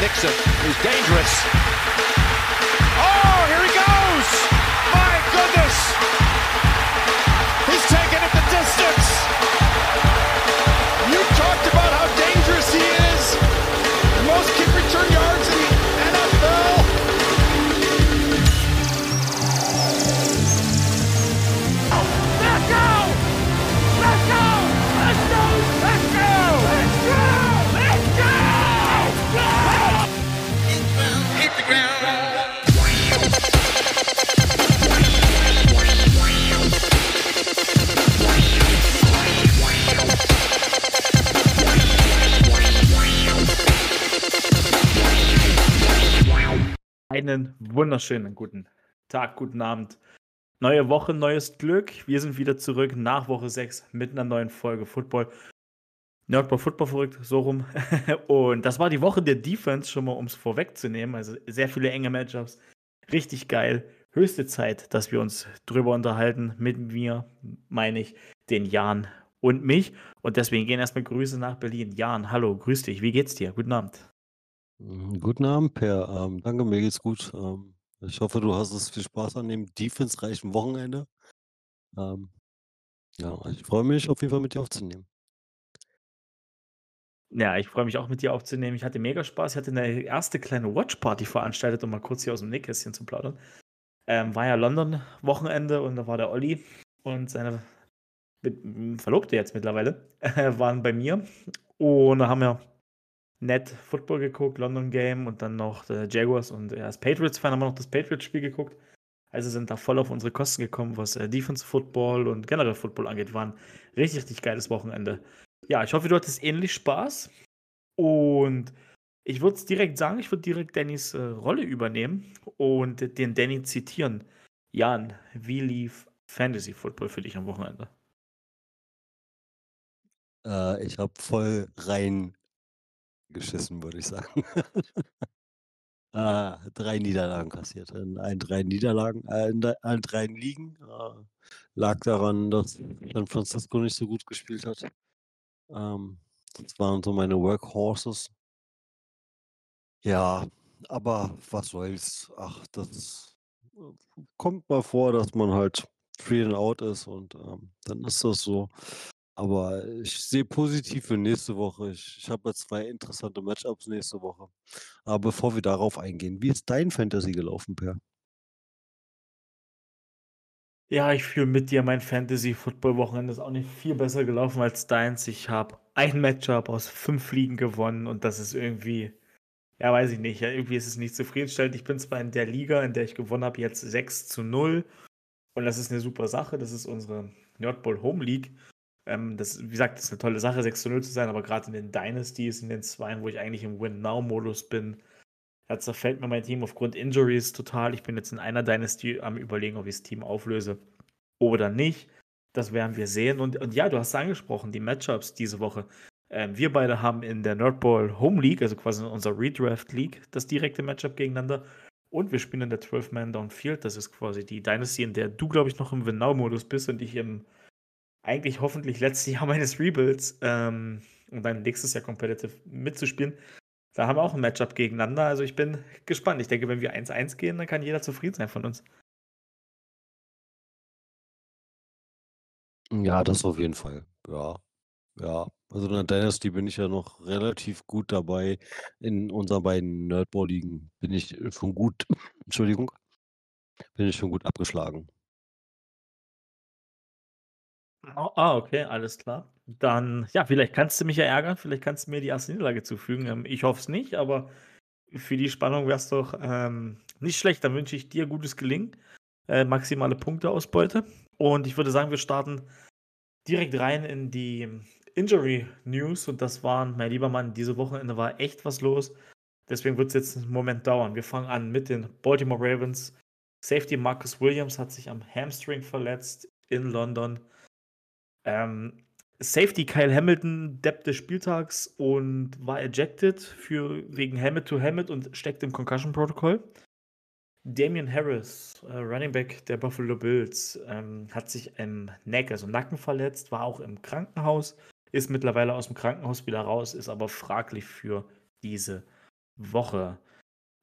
Nixon, is dangerous. Einen wunderschönen guten Tag, guten Abend. Neue Woche, neues Glück. Wir sind wieder zurück nach Woche 6 mit einer neuen Folge Football. Nerdball Football verrückt, so rum. Und das war die Woche der Defense, schon mal um es vorwegzunehmen. Also sehr viele enge Matchups. Richtig geil. Höchste Zeit, dass wir uns drüber unterhalten. Mit mir, meine ich, den Jan und mich. Und deswegen gehen erstmal Grüße nach Berlin. Jan, hallo, grüß dich. Wie geht's dir? Guten Abend. Mm, Guten Abend, Per. Ähm, danke, mir geht's gut. Ähm, ich hoffe, du hast es viel Spaß an dem defense-reichen Wochenende. Ähm, ja, ich freue mich auf jeden Fall mit dir aufzunehmen. Ja, ich freue mich auch mit dir aufzunehmen. Ich hatte mega Spaß. Ich hatte eine erste kleine Watchparty veranstaltet, um mal kurz hier aus dem Nähkästchen zu plaudern. Ähm, war ja London-Wochenende und da war der Olli und seine Verlobte jetzt mittlerweile waren bei mir und da haben wir nett Football geguckt, London Game und dann noch Jaguars und ja, als Patriots-Fan haben wir noch das Patriots-Spiel geguckt. Also sind da voll auf unsere Kosten gekommen, was äh, Defense Football und generell Football angeht. War ein richtig, richtig geiles Wochenende. Ja, ich hoffe, du hattest ähnlich Spaß. Und ich würde es direkt sagen, ich würde direkt Dannys äh, Rolle übernehmen und den Danny zitieren. Jan, wie lief Fantasy Football für dich am Wochenende? Äh, ich habe voll rein geschissen, würde ich sagen. äh, drei Niederlagen kassiert. In allen drei Niederlagen, äh, in allen drei Ligen. Äh, lag daran, dass San Francisco nicht so gut gespielt hat. Ähm, das waren so meine Workhorses. Ja, aber was soll's? Ach, das äh, kommt mal vor, dass man halt free and out ist und ähm, dann ist das so. Aber ich sehe positiv für nächste Woche. Ich, ich habe zwei interessante Matchups nächste Woche. Aber bevor wir darauf eingehen, wie ist dein Fantasy gelaufen, Per? Ja, ich fühle mit dir, mein Fantasy-Football-Wochenende ist auch nicht viel besser gelaufen als deins. Ich habe ein Matchup aus fünf Ligen gewonnen und das ist irgendwie, ja, weiß ich nicht, ja, irgendwie ist es nicht zufriedenstellend. Ich bin zwar in der Liga, in der ich gewonnen habe, jetzt 6 zu 0 und das ist eine super Sache. Das ist unsere Nerdball Home League. Ähm, das, wie gesagt, das ist eine tolle Sache, 6 zu 0 zu sein, aber gerade in den Dynasties, in den Zweien, wo ich eigentlich im Win-Now-Modus bin, da zerfällt mir mein Team aufgrund Injuries total. Ich bin jetzt in einer Dynasty am überlegen, ob ich das Team auflöse oder nicht. Das werden wir sehen. Und, und ja, du hast es angesprochen, die Matchups diese Woche. Ähm, wir beide haben in der Nerdball Home League, also quasi in unserer Redraft League, das direkte Matchup gegeneinander. Und wir spielen in der 12-Man Downfield. Das ist quasi die Dynasty, in der du, glaube ich, noch im Win-Now-Modus bist und ich im eigentlich hoffentlich letzten Jahr meines Rebuilds ähm, und dann nächstes Jahr competitive mitzuspielen. Da haben wir auch ein Matchup gegeneinander. Also ich bin gespannt. Ich denke, wenn wir 1-1 gehen, dann kann jeder zufrieden sein von uns. Ja, das auf jeden Fall. Ja, ja. Also in der Dynasty bin ich ja noch relativ gut dabei. In unseren beiden Nerdball-Ligen bin ich schon gut, Entschuldigung, bin ich schon gut abgeschlagen. Ah, ah, okay, alles klar. Dann, ja, vielleicht kannst du mich ja ärgern, vielleicht kannst du mir die erste Niederlage zufügen. Ähm, ich hoffe es nicht, aber für die Spannung wäre es doch ähm, nicht schlecht. Dann wünsche ich dir gutes Gelingen, äh, maximale Punkteausbeute. Und ich würde sagen, wir starten direkt rein in die Injury News. Und das waren, mein lieber Mann, diese Wochenende war echt was los. Deswegen wird es jetzt einen Moment dauern. Wir fangen an mit den Baltimore Ravens. Safety Marcus Williams hat sich am Hamstring verletzt in London. Ähm, Safety Kyle Hamilton Depp des Spieltags und war ejected für, wegen Helmet to Helmet und steckt im Concussion Protokoll. Damian Harris, äh, Running Back der Buffalo Bills, ähm, hat sich im Neck, also Nacken verletzt, war auch im Krankenhaus, ist mittlerweile aus dem Krankenhaus wieder raus, ist aber fraglich für diese Woche.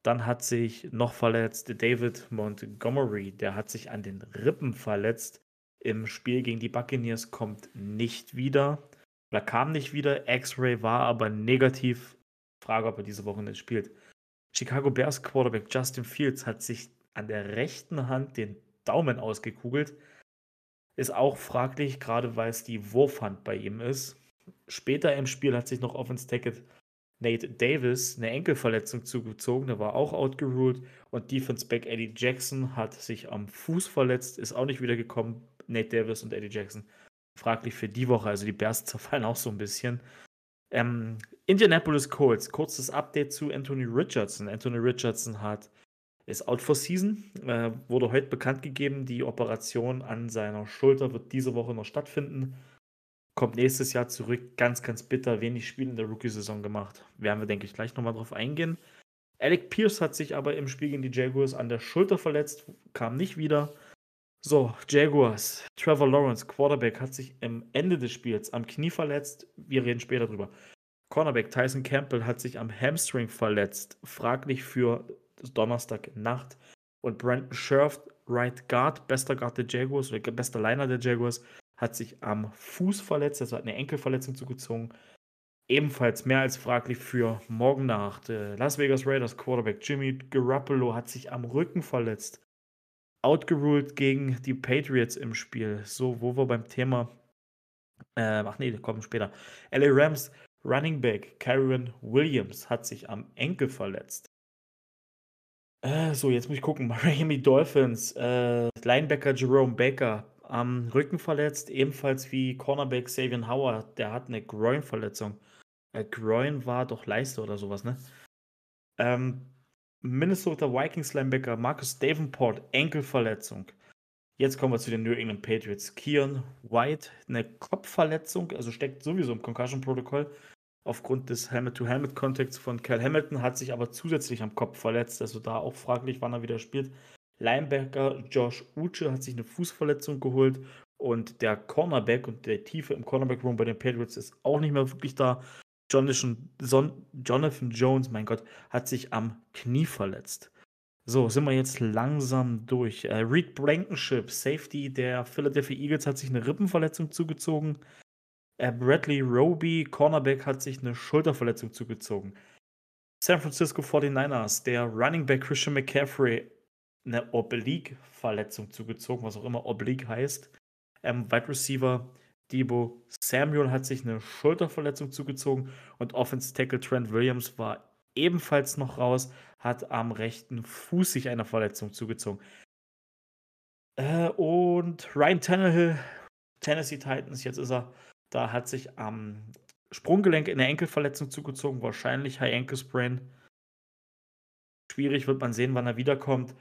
Dann hat sich noch verletzt David Montgomery, der hat sich an den Rippen verletzt. Im Spiel gegen die Buccaneers kommt nicht wieder oder kam nicht wieder. X-Ray war aber negativ. Frage, ob er diese Woche nicht spielt. Chicago Bears Quarterback Justin Fields hat sich an der rechten Hand den Daumen ausgekugelt. Ist auch fraglich, gerade weil es die Wurfhand bei ihm ist. Später im Spiel hat sich noch Offense Tackle Nate Davis eine Enkelverletzung zugezogen, der war auch outgeruled. Und Defense Back Eddie Jackson hat sich am Fuß verletzt, ist auch nicht wiedergekommen. Nate Davis und Eddie Jackson. Fraglich für die Woche, also die Bears zerfallen auch so ein bisschen. Ähm, Indianapolis Colts, kurzes Update zu Anthony Richardson. Anthony Richardson hat ist out for season, äh, wurde heute bekannt gegeben, die Operation an seiner Schulter wird diese Woche noch stattfinden. Kommt nächstes Jahr zurück, ganz, ganz bitter, wenig Spiel in der Rookie-Saison gemacht. Werden wir, denke ich, gleich nochmal drauf eingehen. Alec Pierce hat sich aber im Spiel gegen die Jaguars an der Schulter verletzt, kam nicht wieder. So, Jaguars. Trevor Lawrence, Quarterback, hat sich am Ende des Spiels am Knie verletzt. Wir reden später drüber. Cornerback Tyson Campbell hat sich am Hamstring verletzt. Fraglich für Donnerstagnacht. Und Brandon Scherf, Right Guard, bester Guard der Jaguars, oder bester Liner der Jaguars, hat sich am Fuß verletzt, also hat eine Enkelverletzung zugezogen. Ebenfalls mehr als fraglich für morgen Nacht. Las Vegas Raiders Quarterback Jimmy Garoppolo hat sich am Rücken verletzt outgeruled gegen die Patriots im Spiel. So, wo wir beim Thema. Äh, ach nee, kommen später. LA Rams Running Back Karen Williams hat sich am Enkel verletzt. Äh, so, jetzt muss ich gucken. Miami Dolphins, äh, Linebacker Jerome Baker am Rücken verletzt, ebenfalls wie Cornerback Savian Howard. Der hat eine Groin-Verletzung. Äh, Groin war doch Leiste oder sowas, ne? Ähm, Minnesota Vikings Linebacker Marcus Davenport, Enkelverletzung. Jetzt kommen wir zu den New England Patriots. Kian White, eine Kopfverletzung, also steckt sowieso im Concussion-Protokoll aufgrund des Helmet-to-Helmet-Kontakts von Cal Hamilton, hat sich aber zusätzlich am Kopf verletzt, also da auch fraglich, wann er wieder spielt. Linebacker Josh Uche hat sich eine Fußverletzung geholt und der Cornerback und der Tiefe im Cornerback-Room bei den Patriots ist auch nicht mehr wirklich da. Jonathan, Son, Jonathan Jones, mein Gott, hat sich am Knie verletzt. So, sind wir jetzt langsam durch. Äh, Reed Blankenship, Safety der Philadelphia Eagles, hat sich eine Rippenverletzung zugezogen. Äh, Bradley Roby, Cornerback, hat sich eine Schulterverletzung zugezogen. San Francisco 49ers, der Running Back Christian McCaffrey, eine Oblique-Verletzung zugezogen, was auch immer Oblique heißt. Ähm, Wide Receiver Debo Samuel hat sich eine Schulterverletzung zugezogen und Offense Tackle Trent Williams war ebenfalls noch raus, hat am rechten Fuß sich eine Verletzung zugezogen. Äh, und Ryan Tannehill, Tennessee Titans, jetzt ist er, da hat sich am Sprunggelenk eine Enkelverletzung zugezogen, wahrscheinlich High Ankle Sprain. Schwierig wird man sehen, wann er wiederkommt.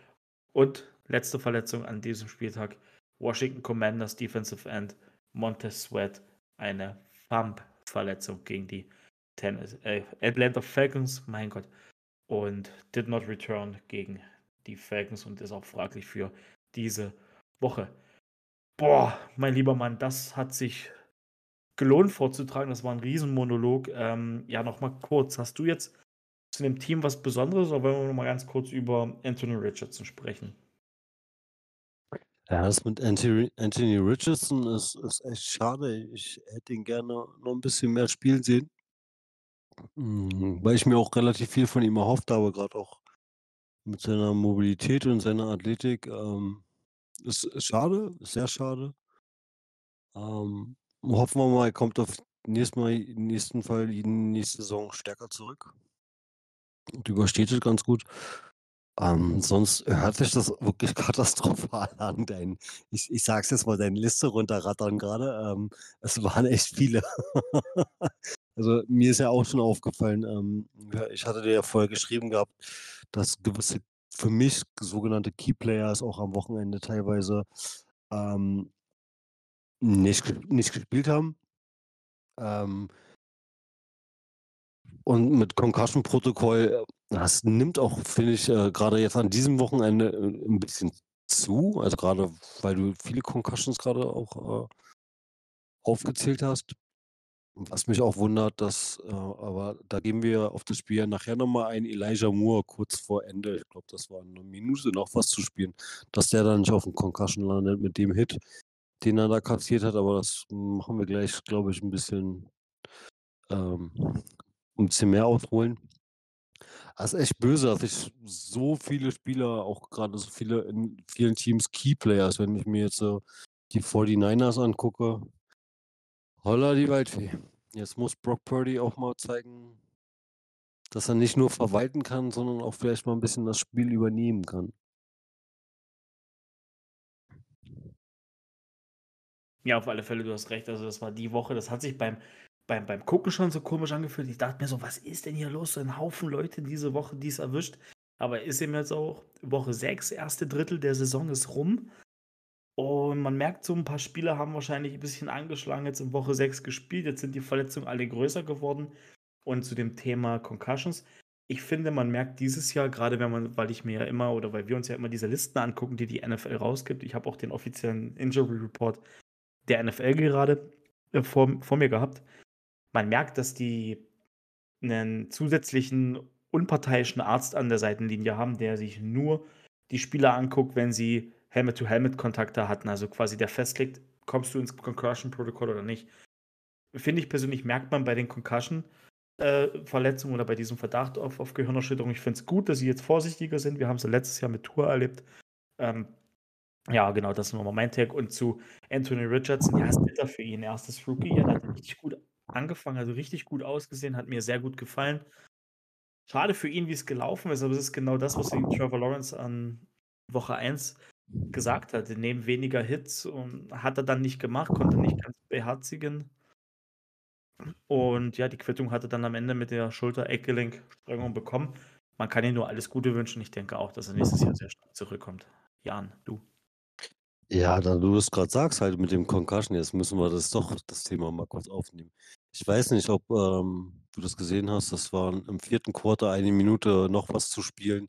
Und letzte Verletzung an diesem Spieltag: Washington Commanders Defensive End Montez Sweat eine Thumb-Verletzung gegen die Tennis, äh, Atlanta Falcons, mein Gott, und did not return gegen die Falcons und ist auch fraglich für diese Woche. Boah, mein lieber Mann, das hat sich gelohnt vorzutragen. Das war ein Riesenmonolog. Ähm, ja, nochmal kurz. Hast du jetzt zu dem Team was Besonderes oder wollen wir nochmal ganz kurz über Anthony Richardson sprechen? Ja, das mit Anthony, Anthony Richardson ist, ist echt schade. Ich hätte ihn gerne noch ein bisschen mehr spielen sehen. Mhm, weil ich mir auch relativ viel von ihm erhofft habe, gerade auch mit seiner Mobilität und seiner Athletik. Ähm, ist, ist schade, ist sehr schade. Ähm, hoffen wir mal, er kommt auf nächstes Mal, im nächsten Fall die nächste Saison stärker zurück und übersteht es ganz gut. Ähm, sonst hört sich das wirklich katastrophal an, dein ich ich sage jetzt mal, deine Liste runterrattern gerade. Ähm, es waren echt viele. Also, mir ist ja auch schon aufgefallen, ähm, ich hatte dir ja vorher geschrieben gehabt, dass gewisse für mich sogenannte Keyplayers auch am Wochenende teilweise, ähm nicht nicht gespielt haben. Und mit Concussion-Protokoll, äh, das nimmt auch, finde ich, äh, grade jetzt an diesem Wochenende, äh, 'n bisschen zu. Also, gerade weil du viele Concussions gerade auch, äh aufgezählt hast. Was mich auch wundert, dass äh, aber da gehen wir auf das Spiel nachher noch mal ein, Elijah Moore kurz vor Ende, ich glaube, das war 'ne Minute noch was zu spielen, dass der da nicht aufm Concussion landet mit dem Hit, den er da kassiert hat, aber das machen wir gleich, glaube ich, 'n bisschen ähm, 'n bisschen mehr ausholen. Das ist echt böse, dass sich so viele Spieler, auch grade so viele in vielen Teams Key Players, wenn ich mir jetzt so die 49ers angucke Holla die Waldfee. Jetzt muss Brock Purdy auch mal zeigen dass er nicht nur verwalten kann, sondern auch vielleicht mal 'n bisschen das Spiel übernehmen kann. Ja, auf alle Fälle, du hast recht. Also, das war die Woche das hat sich beim beim beim Gucken schon so komisch angefühlt. Ich dachte mir so: „Was ist denn hier los? So 'n Haufen Leute diese Woche, die's erwischt.“ Aber ist eben jetzt auch Woche 6, 1. Drittel der Saison ist rum. Und man merkt so, 'n paar Spieler haben wahrscheinlich 'n bisschen angeschlagen jetzt in Woche 6 gespielt. Jetzt sind die Verletzungen alle größer geworden. Und zu dem Thema Concussions, ich finde, man merkt dieses Jahr, grade wenn man weil ich mir ja immer oder weil wir uns ja immer diese Listen angucken, die die NFL rausgibt. Ich habe auch den offiziellen Injury Report der NFL gerade, äh, vor vor mir gehabt. Man merkt, dass die 'nen zusätzlichen unparteiischen Arzt an der Seitenlinie haben, der sich nur die Spieler anguckt, wenn sie Helmet-to-Helmet-Kontakte hatten, also quasi der festlegt: „Kommst du ins Concussion-Protokoll oder nicht?“ Finde ich persönlich, merkt man bei den Concussion äh, oder bei diesem Verdacht auf auf Gehirnerschütterung. Ich finde es gut, dass sie jetzt vorsichtiger sind. Wir haben's ja letztes Jahr mit Tua erlebt. Ähm, ja, genau, das nur mal mein Take. Und zu Anthony Richardson, ja, ist bitter für ihn. 1. Rookie-Jahr, der hat richtig gut angefangen, also richtig gut ausgesehen, hat mir sehr gut gefallen. Schade für ihn, wie's gelaufen ist, aber es ist genau das, was Trevor Lawrence an Woche 1 gesagt hatte. Nehmen weniger Hits und hat er dann nicht gemacht, konnte nicht ganz beherzigen. Und ja, die Quittung hat er dann am Ende mit der Schulter-Eckgelenk-Sprengung bekommen. Man kann ihm nur alles Gute wünschen. Ich denke auch, dass er nächstes Jahr sehr stark zurückkommt. Jan, du? Ja, da du das grad sagst halt mit dem Concussion, jetzt müssen wir das doch das Thema mal kurz aufnehmen. Ich weiß nicht, ob, ähm, du das gesehen hast, das waren im 4. Quarter eine Minute noch was zu spielen,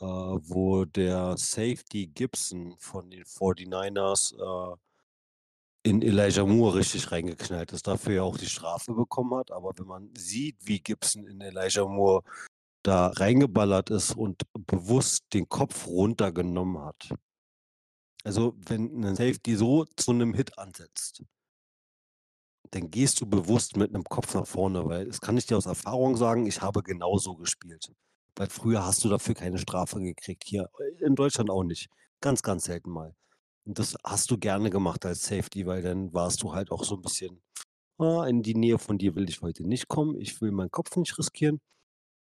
äh, wo der Safety Gibson von den 49ers, äh, in Elijah Moore richtig reingeknallt ist, dafür ja auch die Strafe bekommen hat. Aber wenn man sieht, wie Gibson in Elijah Moore da reingeballert ist und bewusst den Kopf runtergenommen hat also, wenn 'nen Safety so zu 'nem Hit ansetzt dann gehst du bewusst mit 'nem Kopf nach vorne, weil das kann ich dir aus Erfahrung sagen, ich habe genauso gespielt. Weil früher hast du dafür keine Strafe gekriegt, hier in Deutschland auch nicht. Ganz, ganz selten mal. Und das hast du gerne gemacht als Safety, weil dann warst du halt auch so 'n bisschen: „Ah, in die Nähe von dir will ich heute nicht kommen. Ich will meinen Kopf nicht riskieren.“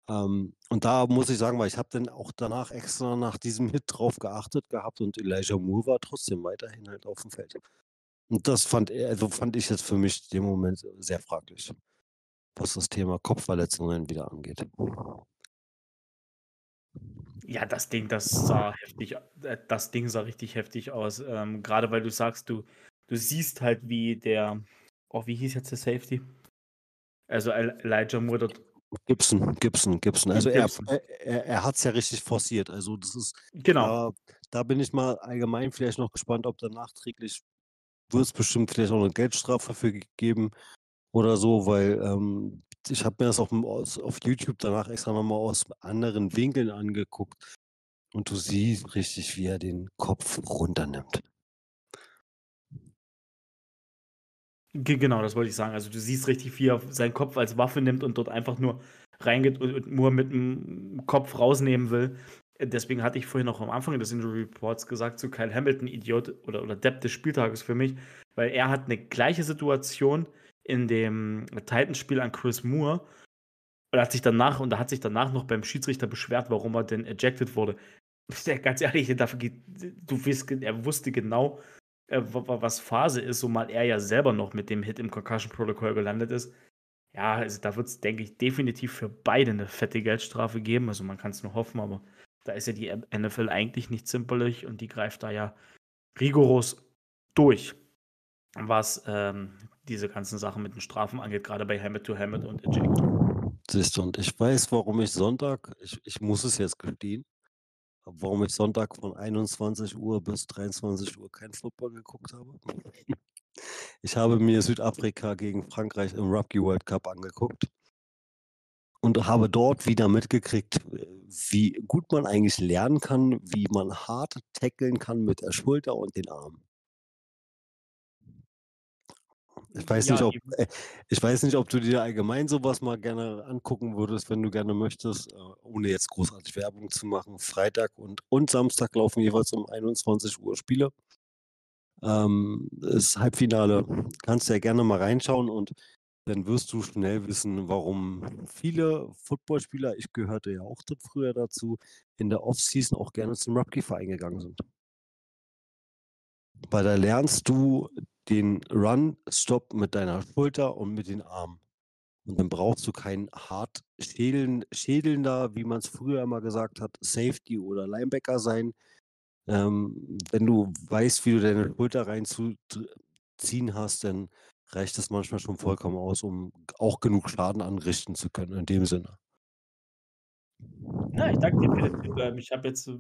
Ähm, und da muss ich sagen weil ich habe dann auch danach extra nach diesem Hit drauf geachtet gehabt und Elijah Moore war trotzdem weiterhin halt aufm Feld. Und das fand er also, fand ich jetzt für mich in dem Moment sehr fraglich, was das Thema Kopfverletzungen wieder angeht. Ja, das Ding, das sah heftig äh, das Ding sah richtig heftig aus. Ähm, grade weil du sagst, du du siehst halt, wie der oh, wie hieß jetzt der Safety? Also, El Elijah Moore dort Gibson, Gibson, Gibson. Gi Also, er Gibson. er er er hat's ja richtig forciert. Also, das ist Genau. da da bin ich mal allgemein vielleicht noch gespannt, ob da nachträglich wird's bestimmt vielleicht auch 'ne Geldstrafe für g geben oder so, weil, ähm, ich habe mir das aus auf YouTube danach extra noch mal aus anderen Winkeln angeguckt und du siehst richtig, wie er den Kopf runternimmt. Ge genau, das wollte ich sagen. Also, du siehst richtig, wie er seinen Kopf als Waffe nimmt und dort einfach nur reingeht und und Moore mit'm Kopf rausnehmen will. Deswegen hatte ich vorhin auch am Anfang des Injury Reports gesagt zu Kyle Hamilton, Idiot oder oder Depp des Spieltages für mich, weil er hat 'ne gleiche Situation in dem Titans-Spiel an Chris Moore und hat sich danach und er hat sich danach noch beim Schiedsrichter beschwert, warum er denn ejected wurde. Ganz ehrlich, du ge er wusste genau, äh, wa wa was Phase ist, zumal er ja selber noch mit dem Hit im Concussion Protocol gelandet ist. Ja, also, da wird's, denke ich, definitiv für beide 'ne fette Geldstrafe geben. Also, man kann's nur hoffen, aber da ist ja die NFL eigentlich nicht zimperlich und die greift da ja rigoros durch, was, ähm, diese ganzen Sachen mit den Strafen angeht, grade bei Helmet to Helmet und Ejection. Siehst du, und ich weiß, warum ich Sonntag ich ich muss es jetzt gestehen, warum ich Sonntag von 21:00 bis 23:00 kein Football geguckt habe. Ich habe mir Südafrika gegen Frankreich im Rugby World Cup angeguckt und habe dort wieder mitgekriegt, wie gut man eigentlich lernen kann, wie man hart tackeln kann mit der Schulter und den Arm. Ich weiß Ja, nicht, ob äh, ich weiß nicht, ob du dir allgemein sowas mal gerne angucken würdest, wenn du gerne möchtest, äh, ohne jetzt großartig Werbung zu machen. Freitag und und Samstag laufen jeweils um 21:00 Spiele. Ähm, das Halbfinale. Kannst ja gerne mal reinschauen und dann wirst du schnell wissen, warum viele Footballspieler, ich gehörte ja auch früher dazu, in der Offseason auch gerne zum Rugbyverein gegangen sind. Weil da lernst du den Run-Stop mit deiner Schulter und mit den Armen. Und dann brauchst du kein hart schädeln schädelnder, wie man's früher immer gesagt hat, Safety oder Linebacker sein. Ähm, wenn du weißt, wie du deine Schulter rein zu dr ziehen hast, dann reicht das manchmal schon vollkommen aus, um auch genug Schaden anrichten zu können in dem Sinne. Ja, ich danke dir für den Tipp. Ich habe jetzt, äh,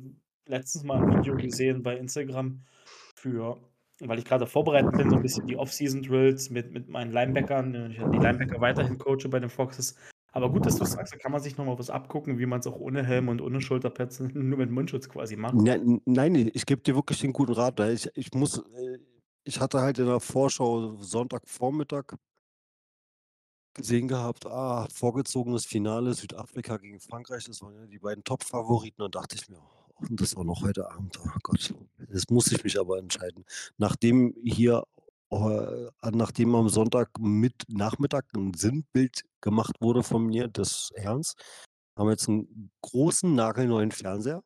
letztens mal 'n Video gesehen bei Instagram für weil ich grade vorbereitend bin, so 'n bisschen die Off-Season-Drills mit mit meinen Linebackern, ich die Linebacker weiterhin coache bei den Foxes. Aber gut, dass du's sagst, da kann man sich noch mal was abgucken, wie man's auch ohne Helm und ohne Schulterpads, nur mit Mundschutz quasi macht. Ja, nein, ich gebe dir wirklich den guten Rat, weil ich ich muss äh, ich hatte halt in der Vorschau Sonntagvormittag gesehen gehabt, ah, vorgezogenes Finale Südafrika gegen Frankreich, das waren ja die beiden Top-Favoriten. Und dachte ich mir: „Och, und das auch noch heute Abend. Oh Gott, jetzt muss ich mich aber entscheiden.“ Nachdem hier äh, nachdem am Sonntag mit Nachmittag 'n Sinnbild gemacht wurde von mir des Herrens, haben wir jetzt 'n großen nagelneuen Fernseher.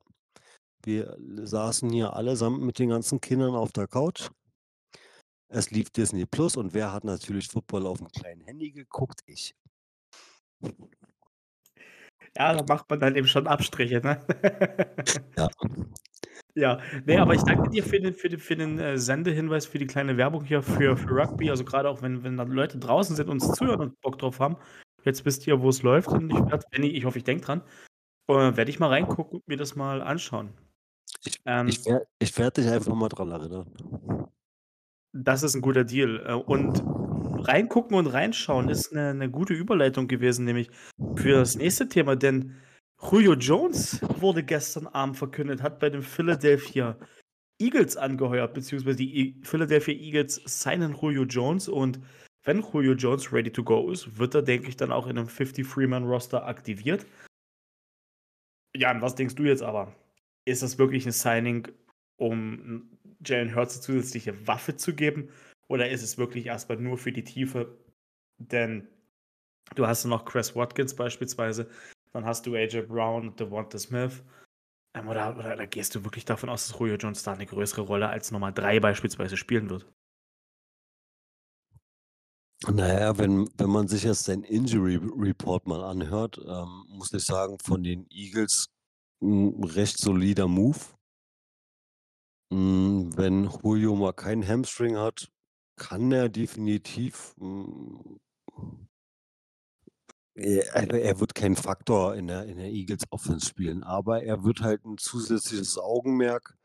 Wir saßen hier allesamt mit den ganzen Kindern auf der Couch. Es lief Disney+ und wer hat natürlich Football auf'm kleinen Handy geguckt? Ich. Ja, da macht man dann eben schon Abstriche, ne? Ja. Ja, ne, aber ich danke dir für den für den für den, äh, Sendehinweis, für die kleine Werbung hier für für Rugby. Also, grade auch wenn wenn da Leute draußen sind, uns zuhören und Bock drauf haben. Jetzt wisst ihr, wo's läuft und ich werde wenn ich ich hoffe, ich denke dran, äh, werde ich mal reingucken und mir das mal anschauen. Ich Ähm ich ich werde dich einfach mal dran erinnern. Das ist 'n guter Deal. Äh, und reingucken und reinschauen ist 'ne 'ne gute Überleitung gewesen, nämlich für das nächste Thema, denn Julio Jones wurde gestern Abend verkündet, hat bei den Philadelphia Eagles angeheuert, beziehungsweise die E Philadelphia Eagles signen Julio Jones und wenn Julio Jones ready to go ist, wird er, denke ich, dann auch in 'nem 53 Man Roster aktiviert. Jan, was denkst du jetzt aber? Ist das wirklich 'n Signing, um Jalen Hurts 'ne zusätzliche Waffe zu geben oder ist es wirklich erst mal nur für die Tiefe? Denn du hast noch Chris Watkins beispielsweise, dann hast du AJ Brown, Devonta Smith. Ähm, oder oder oder gehst du wirklich davon aus, dass Julio Jones da 'ne größere Rolle als Nummer 3 beispielsweise spielen wird? Na ja, wenn wenn man sich jetzt seinen Injury Report mal anhört, ähm, muss ich sagen, von den Eagles 'n recht solider Move. Hm, wenn Julio mal keinen Hamstring hat, kann er definitiv, hm äh, also, er wird kein Faktor in der in der Eagles Offense spielen, aber er wird halt 'n zusätzliches Augenmerk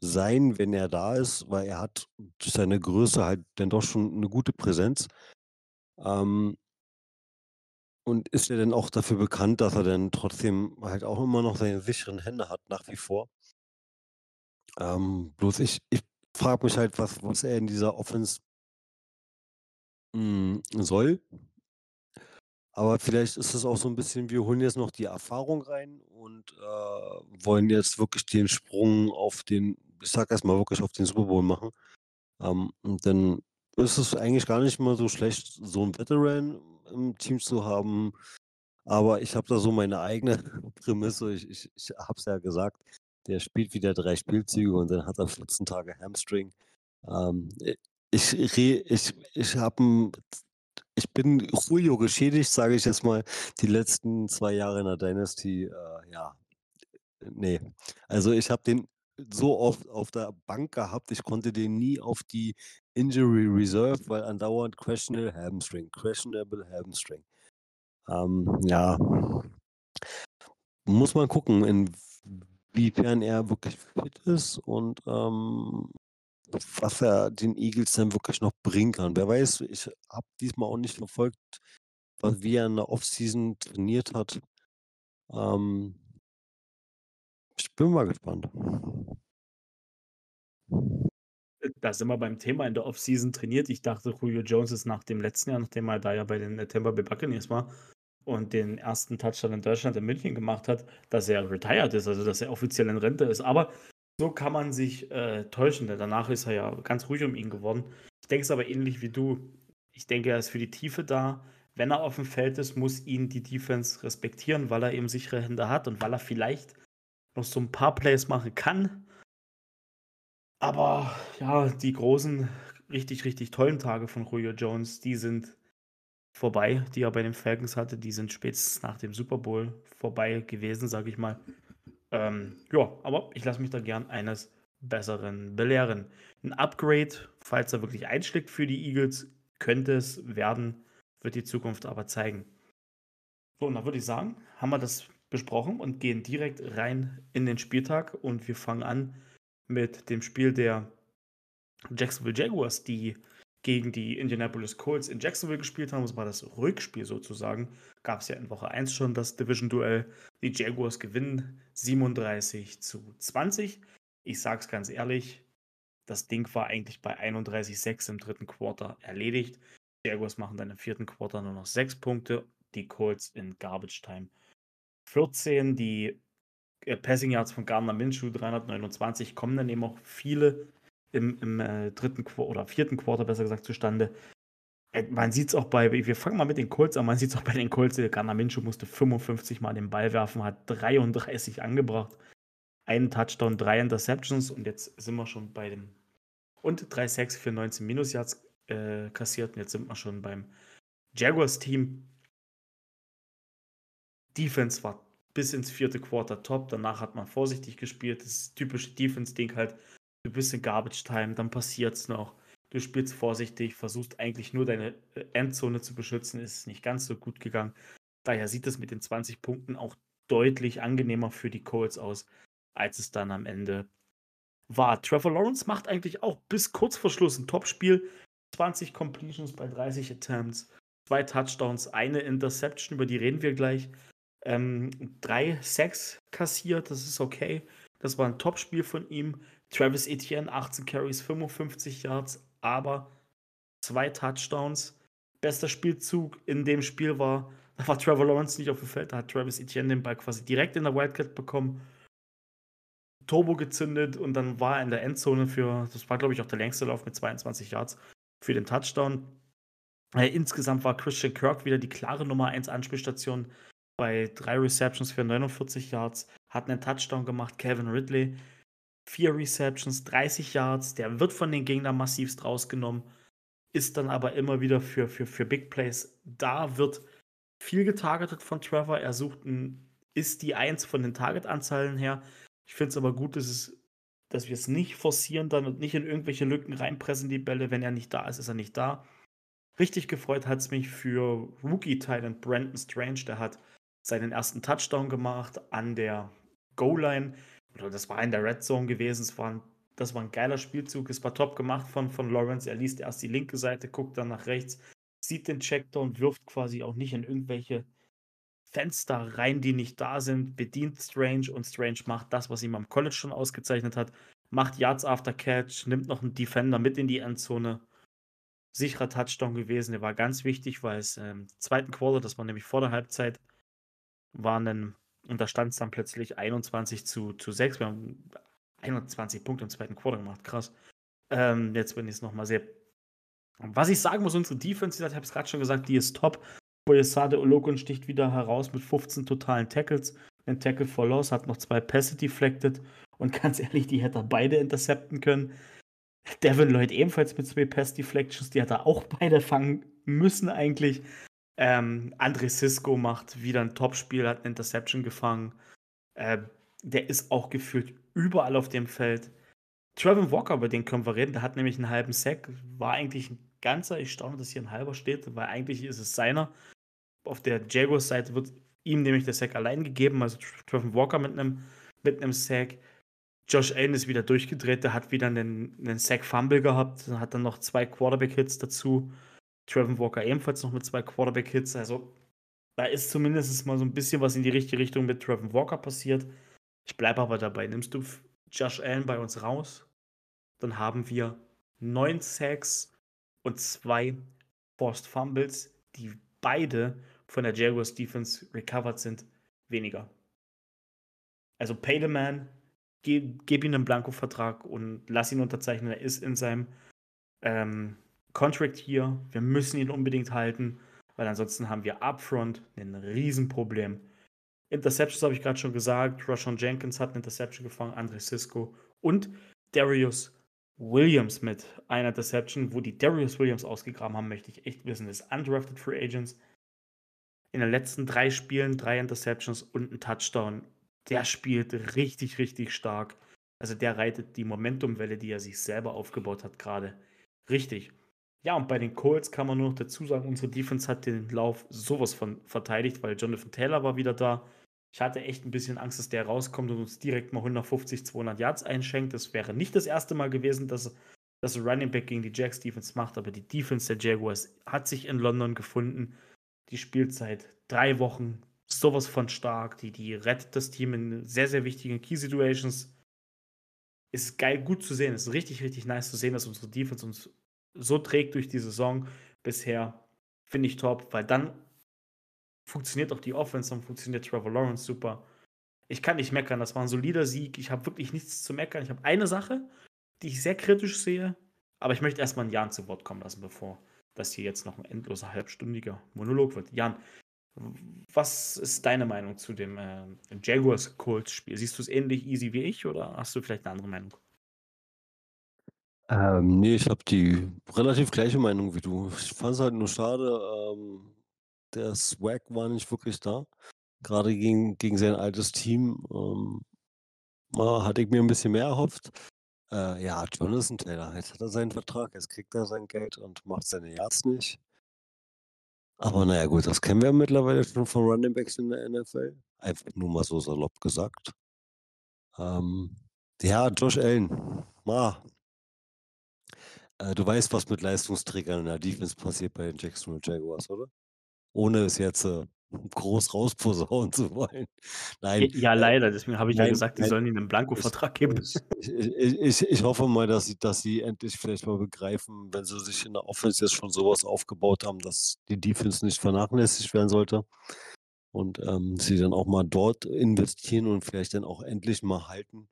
sein, wenn er da ist, weil er hat durch seine Größe halt dann doch schon 'ne gute Präsenz. Ähm und ist ja dann auch dafür bekannt, dass er dann trotzdem halt auch immer noch seine sicheren Hände hat nach wie vor. Ähm, bloß ich ich frage mich halt, was was er in dieser Offense hm, soll. Aber vielleicht ist es auch so 'n bisschen, wir holen jetzt noch die Erfahrung rein und, äh, wollen jetzt wirklich den Sprung auf den ich sage erst mal wirklich auf den Super Bowl machen. Ähm, und dann ist es eigentlich gar nicht mal so schlecht, so 'n Veteran im Team zu haben. Aber ich habe da so meine eigene Prämisse. Ich ich ich habe es ja gesagt, der spielt wieder 3 Spielzüge und dann hat er 14 Tage Hamstring. Ähm, ich ich ich habe ich bin Julio geschädigt, sage ich jetzt mal, die letzten 2 Jahre in der Dynasty, äh, ja, ne. Also, ich habe den so oft auf der Bank gehabt, ich konnte den nie auf die Injury Reserve, weil andauernd questionable Hamstring, questionable Hamstring. Ähm, ja. Muss man gucken, inwiefern er wirklich fit ist und, ähm, was er den Eagles dann wirklich noch bringen kann. Wer weiß, ich habe diesmal auch nicht verfolgt, was wie er in der Offseason trainiert hat. Ähm ich bin mal gespannt. Da sind wir beim Thema in der Offseason trainiert. Ich dachte, Julio Jones ist nach dem letzten Jahr, nachdem er da ja bei den Tampa Bay Buccaneers war und den ersten Touchdown in Deutschland in München gemacht hat, dass er retired ist, also dass er offiziell in Rente ist. Aber so kann man sich äh, täuschen, denn danach ist er ja ganz ruhig um ihn geworden. Ich denke es aber ähnlich wie du. Ich denke, er ist für die Tiefe da. Wenn er auf dem Feld ist, muss ihn die Defense respektieren, weil er eben sichere Hände hat und weil er vielleicht noch so ein paar Plays machen kann, aber ja, die großen, richtig, richtig tollen Tage von Julio Jones, die sind vorbei, die er bei den Falcons hatte. Die sind spätestens nach dem Super Bowl vorbei gewesen, sage ich mal. Ähm, ja, aber ich lasse mich da gern eines Besseren belehren. Ein Upgrade, falls er wirklich einschlägt für die Eagles, könnte es werden, wird die Zukunft aber zeigen. So, und dann würde ich sagen, haben wir das besprochen und gehen direkt rein in den Spieltag und wir fangen an mit dem Spiel der Jacksonville Jaguars, die gegen die Indianapolis Colts in Jacksonville gespielt haben. Das war das Rückspiel sozusagen. Gab es ja in Woche 1 schon das Division-Duell. Die Jaguars gewinnen 37 zu 20. Ich sage es ganz ehrlich, das Ding war eigentlich bei 31-6 im dritten Quarter erledigt. Die Jaguars machen dann im vierten Quarter nur noch 6 Punkte. Die Colts in Garbage Time 14. Die äh, Passing Yards von Gardner Minshew 329 kommen dann eben auch viele im, im äh, dritten Qu oder vierten Quarter besser gesagt zustande. Äh, man sieht es auch bei, wir fangen mal mit den Colts an, man sieht es auch bei den Colts, Gardner Minshew musste 55 Mal den Ball werfen, hat 33 angebracht, einen Touchdown, drei Interceptions und jetzt sind wir schon bei dem und 3 6 für 19 Minus Yards äh, kassiert und jetzt sind wir schon beim Jaguars Team. Defense war bis ins vierte Quarter top. Danach hat man vorsichtig gespielt. Das typische Defense-Ding halt. Du bist in Garbage Time, dann passiert es noch. Du spielst vorsichtig, versuchst eigentlich nur deine äh, Endzone zu beschützen. Ist nicht ganz so gut gegangen. Daher sieht es mit den 20 Punkten auch deutlich angenehmer für die Colts aus, als es dann am Ende war. Trevor Lawrence macht eigentlich auch bis kurz vor Schluss ein Topspiel. 20 Completions bei 30 Attempts, zwei Touchdowns, eine Interception, über die reden wir gleich. Ähm, drei Sacks kassiert, das ist okay. Das war ein Top-Spiel von ihm. Travis Etienne, 18 Carries, 55 Yards, aber zwei Touchdowns. Bester Spielzug in dem Spiel war, da war Trevor Lawrence nicht auf dem Feld, da hat Travis Etienne den Ball quasi direkt in der Wildcat bekommen. Turbo gezündet und dann war er in der Endzone für, das war glaube ich auch der längste Lauf mit 22 Yards für den Touchdown. Äh, insgesamt war Christian Kirk wieder die klare Nummer 1 Anspielstation bei drei Receptions für 49 Yards, hat einen Touchdown gemacht. Kevin Ridley, vier Receptions, 30 Yards. Der wird von den Gegnern massivst rausgenommen, ist dann aber immer wieder für, für, für Big Plays da, wird viel getargetet von Trevor. Er sucht ein, ist die Eins von den Targetanzahlen her. Ich finde es aber gut, dass, es, dass wir es nicht forcieren dann und nicht in irgendwelche Lücken reinpressen, die Bälle. Wenn er nicht da ist, ist er nicht da. Richtig gefreut hat es mich für Rookie-Talent Brandon Strange. Der hat seinen ersten Touchdown gemacht an der Goal-Line. Oder das war in der Red Zone gewesen. Es war ein, das war ein geiler Spielzug. Es war top gemacht von, von Lawrence. Er liest erst die linke Seite, guckt dann nach rechts, sieht den Checkdown, wirft quasi auch nicht in irgendwelche Fenster rein, die nicht da sind, bedient Strange und Strange macht das, was ihm am College schon ausgezeichnet hat. Macht Yards after Catch, nimmt noch einen Defender mit in die Endzone. Sicherer Touchdown gewesen. Der war ganz wichtig, weil es im ähm, zweiten Quarter, das war nämlich vor der Halbzeit, waren dann, und da stand es dann plötzlich 21 zu, zu 6. Wir haben 21 Punkte im zweiten Quarter gemacht, krass. Ähm, jetzt bin ich es nochmal sehr. Was ich sagen muss, unsere Defense, ich habe es gerade schon gesagt, die ist top. Boyesade Olokun sticht wieder heraus mit 15 totalen Tackles. Ein Tackle for Loss hat noch zwei Pässe deflected. Und ganz ehrlich, die hätte er beide intercepten können. Devin Lloyd ebenfalls mit zwei Pass Deflections, die hat er auch beide fangen müssen eigentlich. Ähm, André Cisco macht wieder ein Topspiel, hat eine Interception gefangen. Äh, der ist auch gefühlt überall auf dem Feld. Trevor Walker, über den können wir reden, der hat nämlich einen halben Sack. War eigentlich ein ganzer, ich staune, dass hier ein halber steht, weil eigentlich ist es seiner. Auf der Jaguars-Seite wird ihm nämlich der Sack allein gegeben, also Trevor Walker mit einem, mit einem Sack. Josh Allen ist wieder durchgedreht, der hat wieder einen, einen Sack-Fumble gehabt, hat dann noch zwei Quarterback-Hits dazu. Trevor Walker ebenfalls noch mit zwei Quarterback-Hits. Also da ist zumindest mal so ein bisschen was in die richtige Richtung mit Trevor Walker passiert. Ich bleibe aber dabei. Nimmst du Josh Allen bei uns raus, dann haben wir neun Sacks und zwei Forced Fumbles, die beide von der Jaguars Defense recovered sind, weniger. Also pay the man, gib, gib ihm einen Blanko-Vertrag und lass ihn unterzeichnen. Er ist in seinem ähm, Contract hier. Wir müssen ihn unbedingt halten, weil ansonsten haben wir upfront ein Riesenproblem. Interceptions habe ich gerade schon gesagt. Roshan Jenkins hat eine Interception gefangen, Andre Cisco und Darius Williams mit einer Interception. Wo die Darius Williams ausgegraben haben, möchte ich echt wissen. Ist Undrafted Free Agents. In den letzten drei Spielen drei Interceptions und ein Touchdown. Der spielt richtig, richtig stark. Also der reitet die Momentumwelle, die er sich selber aufgebaut hat, gerade richtig. Ja, und bei den Colts kann man nur noch dazu sagen, unsere Defense hat den Lauf sowas von verteidigt, weil Jonathan Taylor war wieder da. Ich hatte echt ein bisschen Angst, dass der rauskommt und uns direkt mal 150, 200 Yards einschenkt. Das wäre nicht das erste Mal gewesen, dass, dass ein Running Back gegen die Jacks Defense macht, aber die Defense der Jaguars hat sich in London gefunden. Die spielt seit drei Wochen sowas von stark. Die, die rettet das Team in sehr, sehr wichtigen Key Situations. Ist geil, gut zu sehen. Ist richtig, richtig nice zu sehen, dass unsere Defense uns so trägt durch die Saison bisher. Finde ich top, weil dann funktioniert auch die Offense, dann funktioniert Trevor Lawrence super. Ich kann nicht meckern, das war ein solider Sieg. Ich habe wirklich nichts zu meckern. Ich habe eine Sache, die ich sehr kritisch sehe, aber ich möchte erstmal Jan zu Wort kommen lassen, bevor das hier jetzt noch ein endloser halbstündiger Monolog wird. Jan, was ist deine Meinung zu dem äh, Jaguars Colts Spiel? Siehst du es ähnlich easy wie ich oder hast du vielleicht eine andere Meinung? Ähm, nee, ich habe die relativ gleiche Meinung wie du. Ich fand es halt nur schade, ähm, der Swag war nicht wirklich da. Gerade gegen, gegen sein altes Team ähm, hatte ich mir ein bisschen mehr erhofft. Äh, ja, Jonathan Taylor, jetzt hat er seinen Vertrag, jetzt kriegt er sein Geld und macht seine Yards nicht. Aber naja, gut, das kennen wir mittlerweile schon von Running Backs in der NFL. Einfach nur mal so salopp gesagt. Ähm, ja, Josh Allen. Ma, du weißt, was mit Leistungsträgern in der Defense passiert bei den Jacksonville Jaguars, oder? Ohne es jetzt äh, groß rausposaunen zu wollen. Nein. Ja, äh, leider. Deswegen habe ich nein, ja gesagt, die nein, sollen ihnen einen Blanko-Vertrag geben. Ich, ich, ich, ich, hoffe mal, dass sie, dass sie endlich vielleicht mal begreifen, wenn sie sich in der Offense jetzt schon sowas aufgebaut haben, dass die Defense nicht vernachlässigt werden sollte. Und ähm, sie dann auch mal dort investieren und vielleicht dann auch endlich mal halten.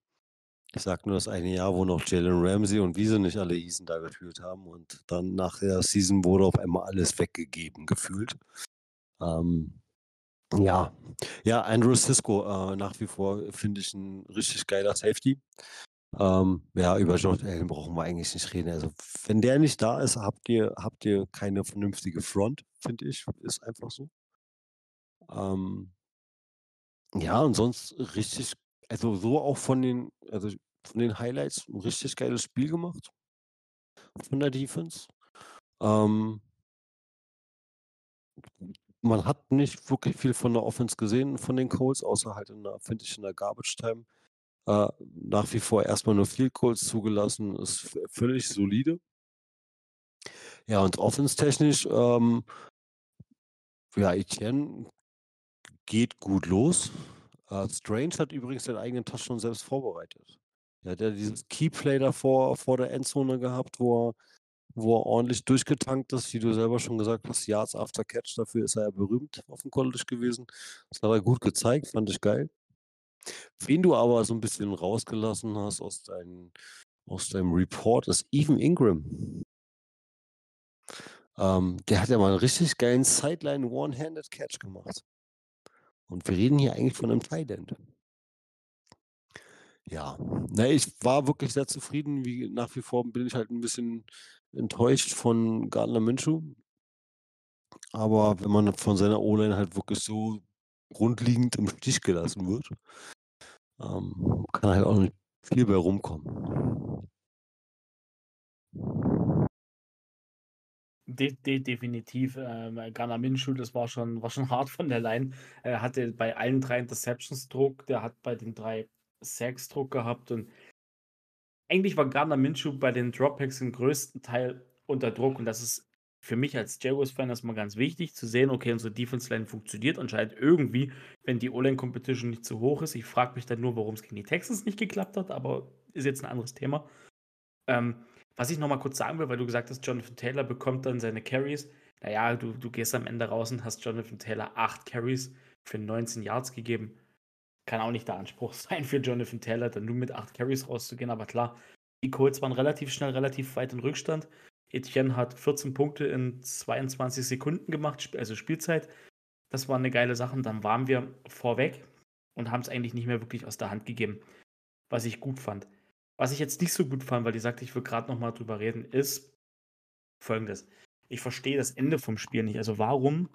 Ich sage nur das eine Jahr, wo noch Jalen Ramsey und wie sie nicht alle Eason da gefühlt haben. Und dann nach der Season wurde auf einmal alles weggegeben, gefühlt. Ähm, ja, ja, Andrew Cisco äh, nach wie vor finde ich ein richtig geiler Safety. Ähm, ja, über George Allen brauchen wir eigentlich nicht reden. Also, wenn der nicht da ist, habt ihr, habt ihr keine vernünftige Front, finde ich. Ist einfach so. Ähm, ja, und sonst richtig, also so auch von den, also von den Highlights ein richtig geiles Spiel gemacht von der Defense. Ähm, man hat nicht wirklich viel von der Offense gesehen von den Colts, außer halt in der, finde ich, in der Garbage Time. Äh, nach wie vor erstmal nur viel Colts zugelassen, ist völlig solide. Ja, und offense-technisch, ähm, ja, Etienne geht gut los. Äh, Strange hat übrigens seinen eigenen Touchdown selbst vorbereitet. Er hat ja dieses Keyplay davor vor der Endzone gehabt, wo er wo er ordentlich durchgetankt ist, wie du selber schon gesagt hast, Yards after Catch, dafür ist er ja berühmt auf dem College gewesen. Das hat er gut gezeigt, fand ich geil. Wen du aber so ein bisschen rausgelassen hast aus, dein, aus deinem Report, ist Even Ingram. Ähm, der hat ja mal einen richtig geilen Sideline One-Handed Catch gemacht. Und wir reden hier eigentlich von einem Tight End. Ja, ne, ich war wirklich sehr zufrieden. Wie nach wie vor bin ich halt ein bisschen enttäuscht von Gardner Minshew. Aber wenn man von seiner O-Line halt wirklich so grundlegend im Stich gelassen wird, ähm, kann halt auch nicht viel bei rumkommen. De de definitiv. Ähm, Garner Minshew, das war schon, war schon hart von der Line. Er hatte bei allen drei Interceptions Druck, der hat bei den drei Sacks Druck gehabt und eigentlich war Gardner Minshew bei den Dropbacks im größten Teil unter Druck und das ist für mich als Jaguars-Fan erstmal ganz wichtig zu sehen, okay, unsere Defense-Line funktioniert anscheinend irgendwie, wenn die O-Line-Competition nicht zu hoch ist. Ich frage mich dann nur, warum es gegen die Texans nicht geklappt hat, aber ist jetzt ein anderes Thema. Ähm, was ich nochmal kurz sagen will, weil du gesagt hast, Jonathan Taylor bekommt dann seine Carries. Naja, du, du gehst am Ende raus und hast Jonathan Taylor 8 Carries für 19 Yards gegeben kann auch nicht der Anspruch sein für Jonathan Taylor, dann nur mit acht Carries rauszugehen. Aber klar, die Colts waren relativ schnell, relativ weit in Rückstand. Etienne hat 14 Punkte in 22 Sekunden gemacht, also Spielzeit. Das war eine geile Sache. Dann waren wir vorweg und haben es eigentlich nicht mehr wirklich aus der Hand gegeben, was ich gut fand. Was ich jetzt nicht so gut fand, weil ich sagte, ich will gerade noch mal drüber reden, ist folgendes. Ich verstehe das Ende vom Spiel nicht. Also warum,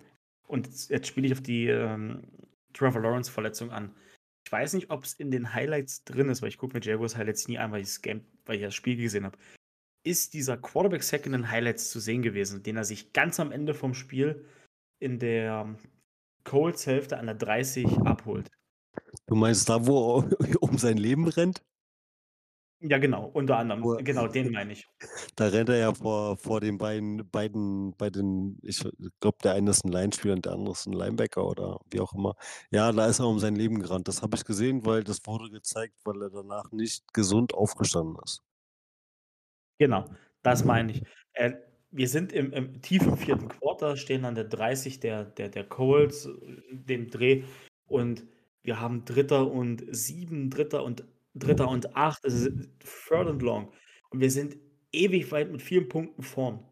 und jetzt spiele ich auf die ähm, Trevor Lawrence Verletzung an. Ich weiß nicht, ob es in den Highlights drin ist, weil ich gucke mir Jaguars Highlights nie an, weil, Game, weil ich das Spiel gesehen habe. Ist dieser Quarterback-Sack in den Highlights zu sehen gewesen, den er sich ganz am Ende vom Spiel in der Colts-Hälfte an der 30 abholt? Du meinst da, wo er um sein Leben rennt? Ja, genau, unter anderem. Wo Genau, den meine ich. Da rennt er ja vor, vor den beiden, beiden, bei den, ich glaube, der eine ist ein Line-Spieler und der andere ist ein Linebacker oder wie auch immer. Ja, da ist er um sein Leben gerannt. Das habe ich gesehen, weil das wurde gezeigt, weil er danach nicht gesund aufgestanden ist. Genau, das meine ich. Äh, wir sind im, im tiefen vierten Quarter, stehen an der 30 der, der, der Colts, dem Dreh, und wir haben Dritter und sieben, Dritter und Dritter und acht, es ist third and long. Und wir sind ewig weit mit vielen Punkten vorn.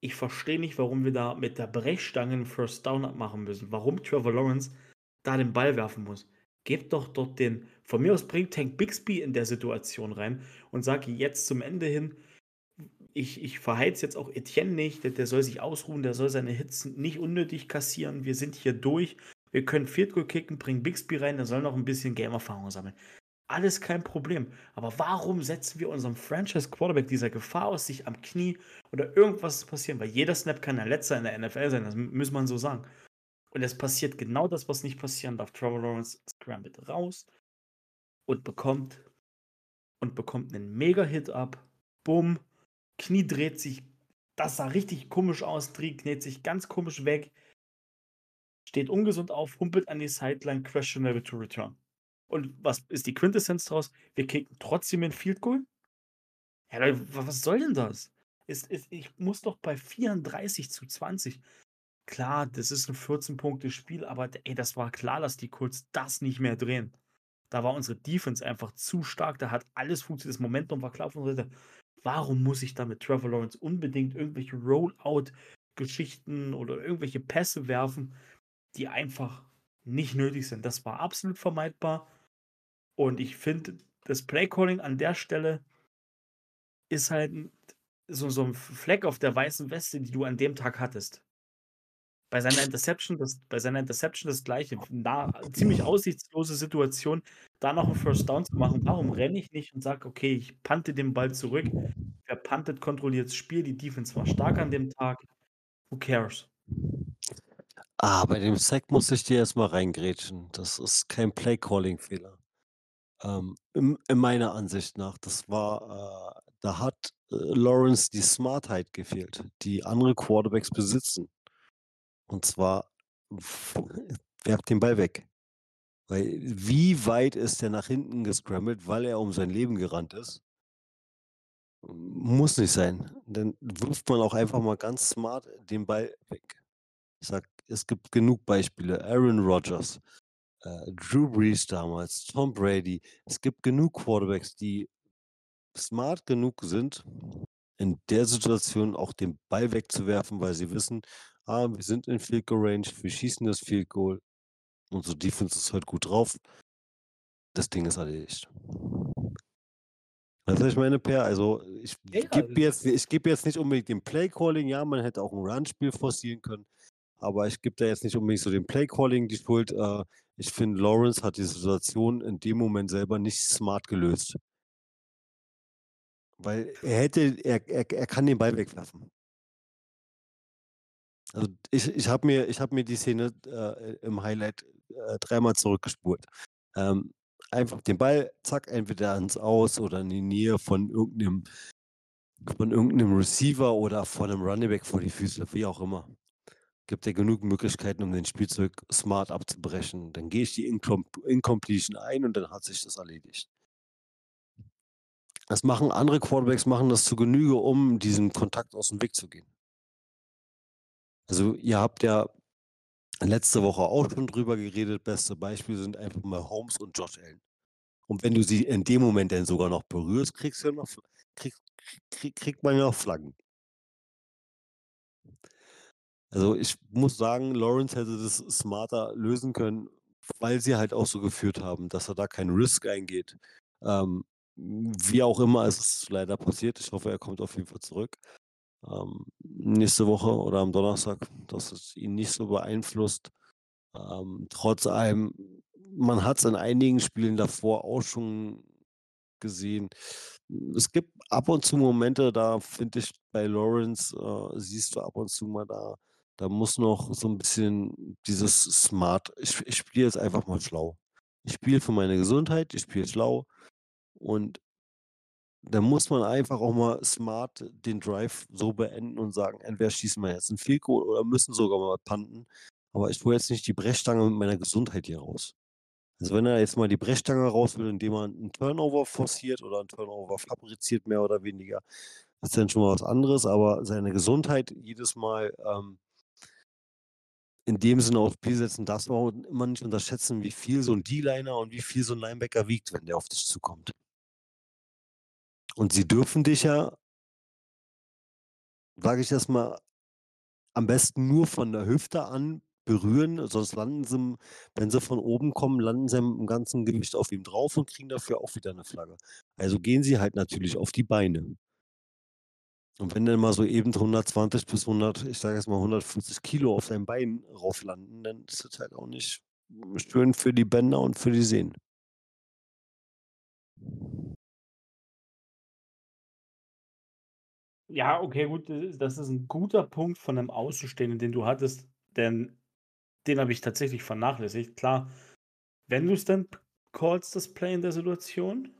Ich verstehe nicht, warum wir da mit der Brechstange einen First Down abmachen müssen. Warum Trevor Lawrence da den Ball werfen muss. Gebt doch dort den, von mir aus bringt Tank Bixby in der Situation rein und sage jetzt zum Ende hin, ich, ich verheiz jetzt auch Etienne nicht, der, der soll sich ausruhen, der soll seine Hits nicht unnötig kassieren. Wir sind hier durch. Wir können Field Goal kicken, bringen Bixby rein, der soll noch ein bisschen Game-Erfahrung sammeln. Alles kein Problem. Aber warum setzen wir unserem Franchise-Quarterback dieser Gefahr aus, sich am Knie oder irgendwas zu passieren? Weil jeder Snap kann ein letzter in der NFL sein, das muss man so sagen. Und es passiert genau das, was nicht passieren darf. Trevor Lawrence scrambled raus und bekommt und bekommt einen Mega-Hit ab. Bumm. Knie dreht sich. Das sah richtig komisch aus. Dreht sich ganz komisch weg. Steht ungesund auf, humpelt an die Sideline, questionable to return. Und was ist die Quintessenz daraus? Wir kicken trotzdem ein Field Goal? Ja, was soll denn das? Ist, ist, ich muss doch bei 34 zu 20. Klar, das ist ein 14-Punkte-Spiel, aber ey, das war klar, dass die Colts das nicht mehr drehen. Da war unsere Defense einfach zu stark, da hat alles funktioniert, das Momentum war klar auf Seite. Warum muss ich da mit Trevor Lawrence unbedingt irgendwelche Rollout-Geschichten oder irgendwelche Pässe werfen, die einfach nicht nötig sind? Das war absolut vermeidbar. Und ich finde, das Playcalling an der Stelle ist halt so, so ein Fleck auf der weißen Weste, die du an dem Tag hattest. Bei seiner Interception, das, bei seiner Interception das gleiche. Na, ziemlich aussichtslose Situation, da noch einen First Down zu machen. Warum renne ich nicht und sage, okay, ich pante den Ball zurück? Wer pantet, kontrolliert das Spiel. Die Defense war stark an dem Tag. Who cares? Ah, bei dem Sack muss ich dir erstmal reingrätschen. Das ist kein Play-Calling-Fehler. Ähm, in in meiner Ansicht nach, das war äh, da hat, äh, Lawrence die Smartheit gefehlt, die andere Quarterbacks besitzen. Und zwar werft den Ball weg. Weil wie weit ist der nach hinten gescrambled, weil er um sein Leben gerannt ist? Muss nicht sein. Dann wirft man auch einfach mal ganz smart den Ball weg. Ich sage, es gibt genug Beispiele. Aaron Rodgers äh, Drew Brees damals, Tom Brady. Es gibt genug Quarterbacks, die smart genug sind, in der Situation auch den Ball wegzuwerfen, weil sie wissen, ah, wir sind in Field Goal Range, wir schießen das Field Goal. Unsere Defense ist halt gut drauf. Das Ding ist erledigt. Du, ich meine, Per? Also, ich Ja, gebe jetzt, ich geb jetzt nicht unbedingt den Play-Calling. Ja, man hätte auch ein Run-Spiel forcieren können. Aber ich gebe da jetzt nicht unbedingt so dem Play-Calling die Schuld. Äh, ich finde, Lawrence hat die Situation in dem Moment selber nicht smart gelöst. Weil er hätte, er, er, er kann den Ball wegwerfen. Also ich, ich habe mir, hab mir die Szene äh, im Highlight äh, dreimal zurückgespurt. Ähm, einfach den Ball, zack, entweder ins Aus oder in die Nähe von irgendeinem von irgendeinem Receiver oder von einem Running Back vor die Füße, wie auch immer. Gibt ja genug Möglichkeiten, um den Spielzeug smart abzubrechen. Dann gehe ich die Incom Incompletion ein und dann hat sich das erledigt. Das machen andere Quarterbacks machen das zu Genüge, um diesem Kontakt aus dem Weg zu gehen. Also, ihr habt ja letzte Woche auch schon drüber geredet. Beste Beispiel sind einfach mal Holmes und Josh Allen. Und wenn du sie in dem Moment dann sogar noch berührst, kriegst du noch krieg krieg kriegt man ja noch Flaggen. Also, ich muss sagen, Lawrence hätte das smarter lösen können, weil sie halt auch so geführt haben, dass er da keinen Risk eingeht. Ähm, wie auch immer, es ist leider passiert. Ich hoffe, er kommt auf jeden Fall zurück. Ähm, nächste Woche oder am Donnerstag, dass es ihn nicht so beeinflusst. Ähm, trotz allem, man hat es in einigen Spielen davor auch schon gesehen. Es gibt ab und zu Momente, da finde ich bei Lawrence, äh, siehst du ab und zu mal da da muss noch so ein bisschen dieses Smart ich ich spiele jetzt einfach mal schlau. Ich spiele für meine Gesundheit, ich spiele schlau und da muss man einfach auch mal smart den Drive so beenden und sagen: „Entweder schießen wir jetzt 'n Field oder müssen sogar mal punten, aber ich hole jetzt nicht die Brechstange mit meiner Gesundheit hier raus.“ Also, wenn er jetzt mal die Brechstange raus will, indem er 'n Turnover forciert oder 'n Turnover fabriziert, mehr oder weniger, ist dann schon mal was anderes, aber seine Gesundheit jedes Mal, ähm in dem Sinne aufs Spiel setzen, darfst du auch immer nicht unterschätzen, wie viel so 'n D-Liner und wie viel so 'n Linebacker wiegt, wenn der auf dich zukommt. Und sie dürfen dich ja sage ich erst mal, am besten nur von der Hüfte an berühren, sonst landen sie wenn sie von oben kommen, landen sie mit'm ganzen Gewicht auf ihm drauf und kriegen dafür auch wieder 'ne Flagge. Also, gehen sie halt natürlich auf die Beine. Und wenn dann mal so eben 120 bis 100 ich sage jetzt mal 150 Kilo auf deinem Bein rauf landen, dann ist das halt auch nicht schön für die Bänder und für die Sehnen. Ja, okay, gut, das ist das ist 'n guter Punkt von 'nem Außenstehenden, den du hattest, denn den habe ich tatsächlich vernachlässigt. Klar, wenn du's dann p callst, das Play in der Situation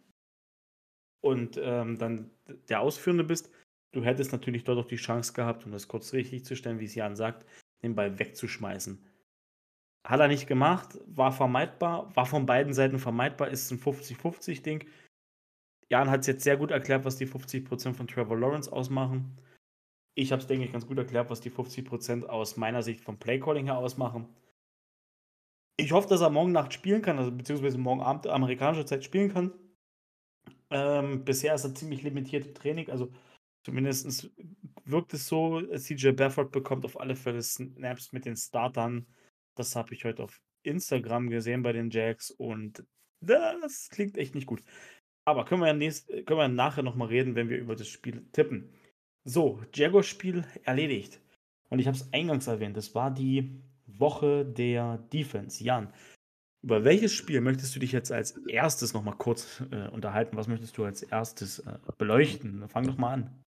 und, ähm, dann der Ausführende bist, du hättest natürlich dort auch die Chance gehabt, um das kurz richtigzustellen, wie's Jan sagt, den Ball wegzuschmeißen. Hat er nicht gemacht, war vermeidbar, war von beiden Seiten vermeidbar, ist 'n 50-50 Ding. Jan hat's jetzt sehr gut erklärt, was die 50% von Trevor Lawrence ausmachen. Ich habe es, denke ich, ganz gut erklärt, was die 50% aus meiner Sicht vom Playcalling her ausmachen. Ich hoffe, dass er morgen Nacht spielen kann, also beziehungsweise morgen Abend amerikanischer Zeit spielen kann. Ähm, bisher ist er ziemlich limitiert im Training, also zumindest wirkt es so, CJ Beathard bekommt auf alle Fälle Snaps mit den Startern. Das habe ich heute auf Instagram gesehen bei den Jags und das klingt echt nicht gut. Aber können wir nächst können wir nachher noch mal reden, wenn wir über das Spiel tippen. So, Jaguars-Spiel erledigt. Und ich habe es eingangs erwähnt, das war die Woche der Defense. Jan, über welches Spiel möchtest du dich jetzt als Erstes noch mal kurz, äh, unterhalten? Was möchtest du als Erstes, äh, beleuchten? Fang doch mal an.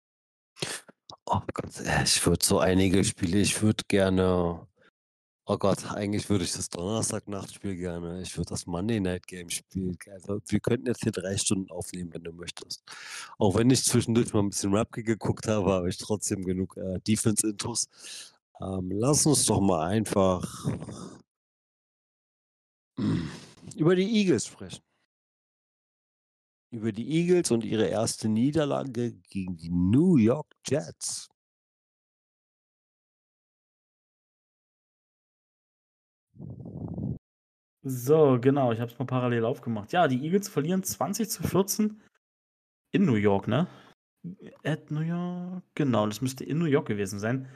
Oh Gott, äh, ich würde so einige Spiele ich würde gerne oh Gott, eigentlich würde ich das Donnerstag-Nachtspiel gerne ich würde das Monday Night Game spielen. Also, wir könnten jetzt hier 3 Stunden aufnehmen, wenn du möchtest. Auch wenn ich zwischendurch mal 'n bisschen Rapke geguckt habe, habe ich trotzdem genug, äh, Defense-Intus. Ähm, lass uns doch mal einfach über die Eagles sprechen. Über die Eagles und ihre 1. Niederlage gegen die New York Jets. So, genau, ich habe es mal parallel aufgemacht. Ja, die Eagles verlieren 20:14 in New York, ne? At New York? Genau, das müsste in New York gewesen sein.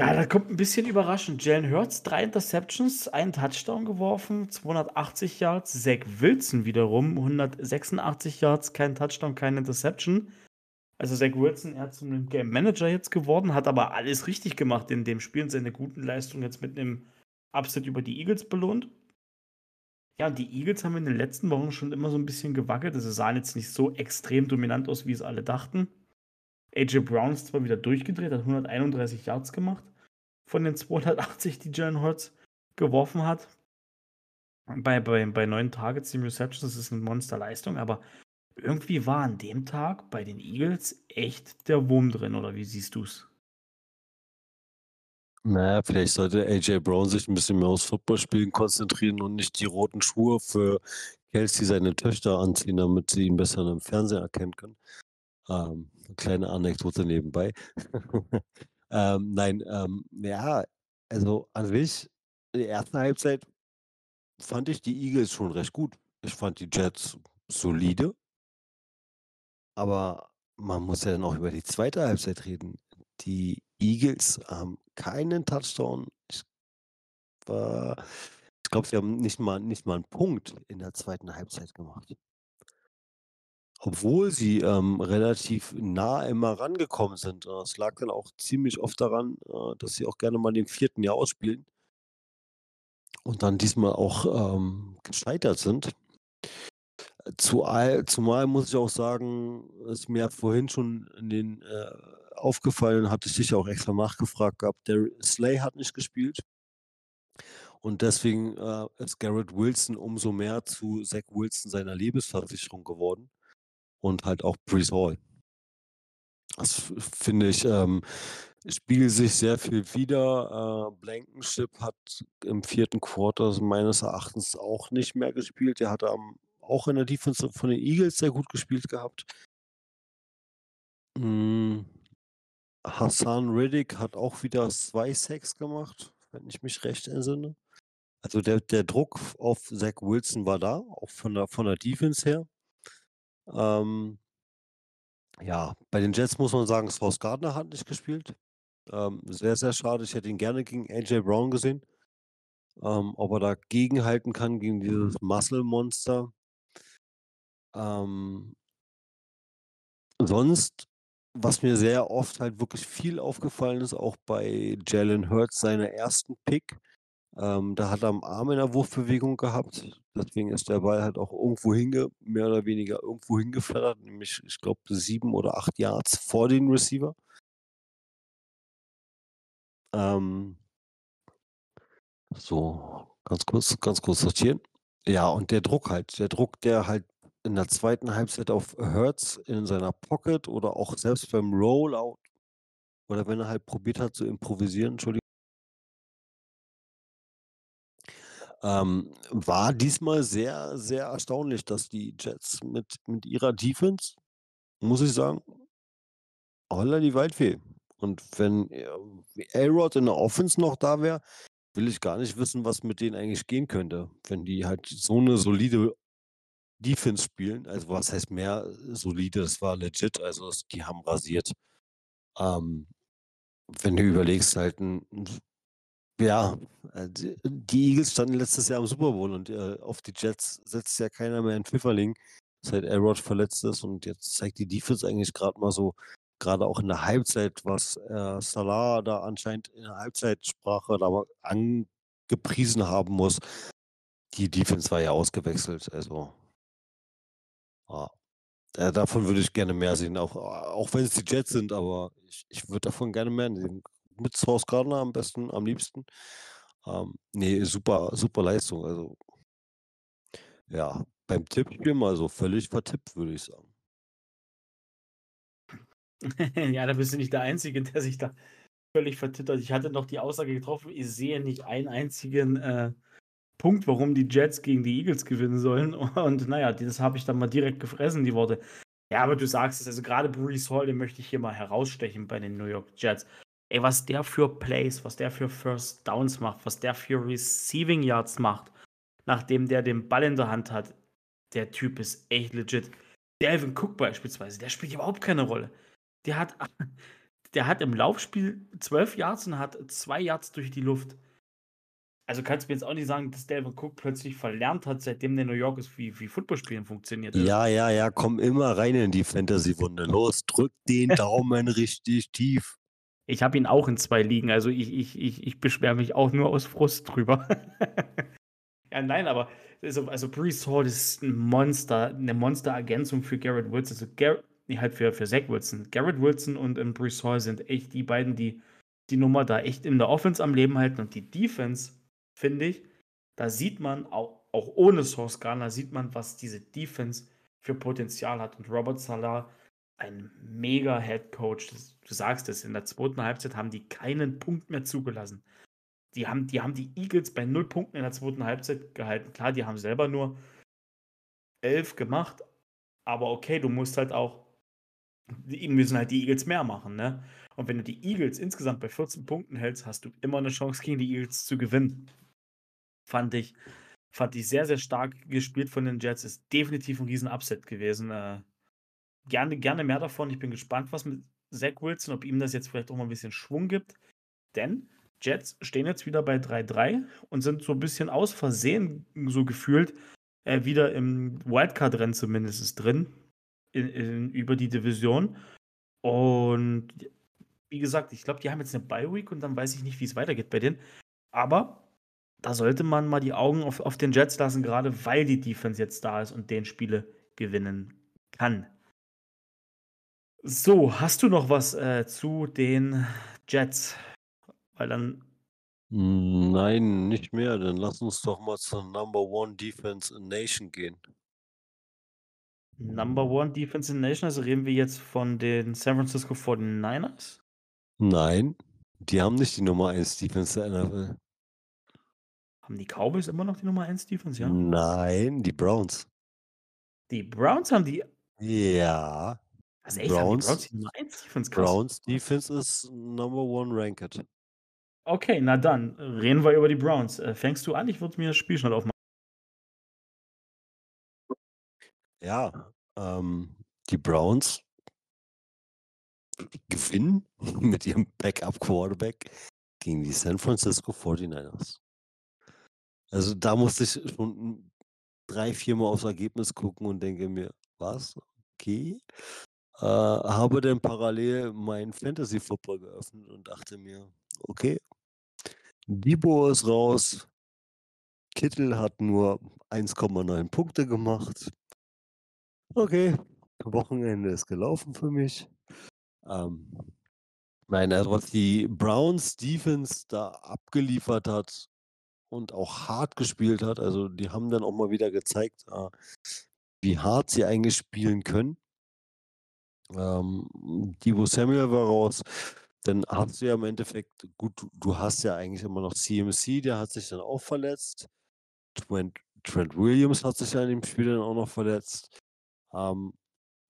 Ja, da kommt 'n bisschen überraschend. Jalen Hurts, 3 Interceptions, 1 Touchdown geworfen, 280 Yards. Zach Wilson wiederum 186 Yards, kein Touchdown, keine Interception. Also, Zach Wilson, er zu 'nem Game Manager jetzt geworden, hat aber alles richtig gemacht in dem Spiel und seine guten Leistungen jetzt mit 'nem Upset über die Eagles belohnt. Ja, und die Eagles haben in den letzten Wochen schon immer so 'n bisschen gewackelt. Also, sahen jetzt nicht so extrem dominant aus, wie es alle dachten. AJ Brown ist zwar wieder durchgedreht, hat 131 Yards gemacht von den 280, die Jalen Hurts geworfen hat. bei, bei, bei neun Targets, sieben Receptions, das ist eine Monsterleistung, aber irgendwie war an dem Tag bei den Eagles echt der Wurm drin, oder wie siehst du es? Naja, vielleicht sollte AJ Brown sich ein bisschen mehr aufs Footballspielen konzentrieren und nicht die roten Schuhe für Kelsey seine Töchter anziehen, damit sie ihn besser im Fernsehen erkennen können. Ähm, kleine Anekdote nebenbei. Ähm, nein, ähm, ja, also an sich, in der ersten Halbzeit fand ich die Eagles schon recht gut. Ich fand die Jets solide. Aber man muss ja dann auch über die zweite Halbzeit reden. Die Eagles haben keinen Touchdown. Ich, ich glaube, sie haben nicht mal, nicht mal einen Punkt in der zweiten Halbzeit gemacht. Obwohl sie ähm, relativ nah immer rangekommen sind. Äh, Es lag dann auch ziemlich oft daran, äh, dass sie auch gerne mal den vierten Jahr ausspielen und dann diesmal auch ähm, gescheitert sind. Zumal, zumal muss ich auch sagen, ist mir vorhin schon in den äh, aufgefallen, hatte ich dich auch extra nachgefragt gehabt, der Slay hat nicht gespielt. Und deswegen äh, ist Garrett Wilson umso mehr zu Zach Wilson seiner Lebensversicherung geworden. Und halt auch Brees Hall. Das finde ich, ähm, spiegelt sich sehr viel wider. Äh, Blankenship hat im vierten Quarter meines Erachtens auch nicht mehr gespielt. Der hatte am, auch in der Defense von den Eagles sehr gut gespielt gehabt. Mm, Hassan Riddick hat auch wieder zwei Sacks gemacht, wenn ich mich recht entsinne. Also der, der Druck auf Zach Wilson war da, auch von der, von der Defense her. Ähm, ja, bei den Jets muss man sagen, Sauce Gardner hat nicht gespielt. Ähm, sehr, sehr schade. Ich hätte ihn gerne gegen AJ Brown gesehen. Ähm, ob er da gegenhalten kann gegen dieses Muscle-Monster. Ähm, sonst, was mir sehr oft halt wirklich viel aufgefallen ist, auch bei Jalen Hurts, seiner ersten Pick, ähm, da hat er am Arm in der Wurfbewegung gehabt. Deswegen ist der Ball halt auch irgendwo hinge, mehr oder weniger irgendwo hingeflattert, nämlich, ich glaube, sieben oder acht Yards vor den Receiver. Ähm, so, ganz kurz, ganz kurz sortieren. Ja, und der Druck halt, der Druck, der halt in der zweiten Halbzeit auf Hurts in seiner Pocket oder auch selbst beim Rollout oder wenn er halt probiert hat zu improvisieren, Entschuldigung. Ähm, war diesmal sehr, sehr erstaunlich, dass die Jets mit, mit ihrer Defense, muss ich sagen, holla die Waldfee. Und wenn äh, A-Rod in der Offense noch da wäre, will ich gar nicht wissen, was mit denen eigentlich gehen könnte, wenn die halt so eine solide Defense spielen. Also was heißt mehr solide? Das war legit. Also die haben rasiert. Ähm, wenn du überlegst, halt ein, ja, äh, die Eagles standen letztes Jahr im Super Bowl und äh, auf die Jets setzt ja keiner mehr in Pfifferling, seit Elrod verletzt ist und jetzt zeigt die Defense eigentlich gerade mal so, gerade auch in der Halbzeit, was äh, Salah da anscheinend in der Halbzeitsprache da angepriesen haben muss. Die Defense war ja ausgewechselt, also ja. Davon würde ich gerne mehr sehen, auch, auch wenn es die Jets sind, aber ich, ich würde davon gerne mehr sehen. Mit Source Gardner am besten, am liebsten. Ähm, nee, super, super Leistung. Also, ja, beim Tippspiel mal so völlig vertippt, würde ich sagen. ja, da bist du nicht der Einzige, der sich da völlig vertippt hat. Ich hatte noch die Aussage getroffen, ich sehe nicht einen einzigen äh, Punkt, warum die Jets gegen die Eagles gewinnen sollen. Und naja, das habe ich dann mal direkt gefressen, die Worte. Ja, aber du sagst es, also gerade Brees Hall, den möchte ich hier mal herausstechen bei den New York Jets. Ey, was der für Plays, was der für First Downs macht, was der für Receiving Yards macht, nachdem der den Ball in der Hand hat, der Typ ist echt legit. Delvin Cook beispielsweise, der spielt überhaupt keine Rolle. Der hat, der hat im Laufspiel 12 Yards und hat 2 Yards durch die Luft. Also kannst du mir jetzt auch nicht sagen, dass Delvin Cook plötzlich verlernt hat, seitdem der New York ist, wie, wie Footballspielen funktioniert. Ja, ja, ja, komm immer rein in die Fantasy-Wunde. Los, drück den Daumen richtig tief. Ich habe ihn auch in zwei Ligen, also ich, ich, ich, ich beschwere mich auch nur aus Frust drüber. ja, nein, aber also, also Brees Hall ist ein Monster, eine Monster-Ergänzung für Garrett Wilson. Also Garrett, nee, halt für, für Zach Wilson. Garrett Wilson und ähm, Brees Hall sind echt die beiden, die die Nummer da echt in der Offense am Leben halten und die Defense, finde ich, da sieht man auch, auch ohne Sauce Gardner sieht man, was diese Defense für Potenzial hat. Und Robert Salah, ein mega Head Coach, du sagst es, in der zweiten Halbzeit haben die keinen Punkt mehr zugelassen. Die haben, die haben die Eagles bei null Punkten in der zweiten Halbzeit gehalten. Klar, die haben selber nur elf gemacht, aber okay, du musst halt auch, die müssen halt die Eagles mehr machen, ne? Und wenn du die Eagles insgesamt bei 14 Punkten hältst, hast du immer eine Chance gegen die Eagles zu gewinnen. Fand ich, fand ich sehr, sehr stark gespielt von den Jets. Ist definitiv ein Riesen-Upset gewesen. Äh, gerne, gerne mehr davon. Ich bin gespannt, was mit Zach Wilson, ob ihm das jetzt vielleicht auch mal ein bisschen Schwung gibt. Denn Jets stehen jetzt wieder bei 3-3 und sind so ein bisschen aus Versehen, so gefühlt, äh, wieder im Wildcard-Rennen zumindest drin, in, in, über die Division. Und wie gesagt, ich glaube, die haben jetzt eine Bye-Week und dann weiß ich nicht, wie es weitergeht bei denen. Aber da sollte man mal die Augen auf, auf den Jets lassen, gerade weil die Defense jetzt da ist und den Spiele gewinnen kann. So, hast du noch was äh, zu den Jets? Weil dann. Nein, nicht mehr. Dann lass uns doch mal zur Number One Defense in Nation gehen. Number One Defense in Nation, also reden wir jetzt von den San Francisco 49ers? Nein, die haben nicht die Nummer 1 Defense der NFL. Haben die Cowboys immer noch die Nummer 1 Defense, ja? Nein, die Browns. Die Browns haben die. Ja. Also echt, haben die Browns die Nummer 1 Defense? Krass. Browns Defense ist Number One Ranked. Okay, na dann, reden wir über die Browns. Äh, fängst du an? Ich würde mir das Spiel schnell aufmachen. Ja, ähm, die Browns gewinnen mit ihrem Backup-Quarterback gegen die San Francisco 49ers. Also da musste ich schon drei, vier Mal aufs Ergebnis gucken und denke mir, was? Okay. Äh, habe dann parallel meinen Fantasy Football geöffnet und dachte mir, okay, Debo ist raus. Kittel hat nur 1,9 Punkte gemacht. Okay, Wochenende ist gelaufen für mich. Ähm, nein, also was die Browns Defense da abgeliefert hat und auch hart gespielt hat, also die haben dann auch mal wieder gezeigt, äh, wie hart sie eigentlich spielen können. Ähm, Divo Samuel war raus. Dann hast du ja im Endeffekt, gut, du hast ja eigentlich immer noch CMC, der hat sich dann auch verletzt. Trent, Trent Williams hat sich ja in dem Spiel dann auch noch verletzt. Ähm,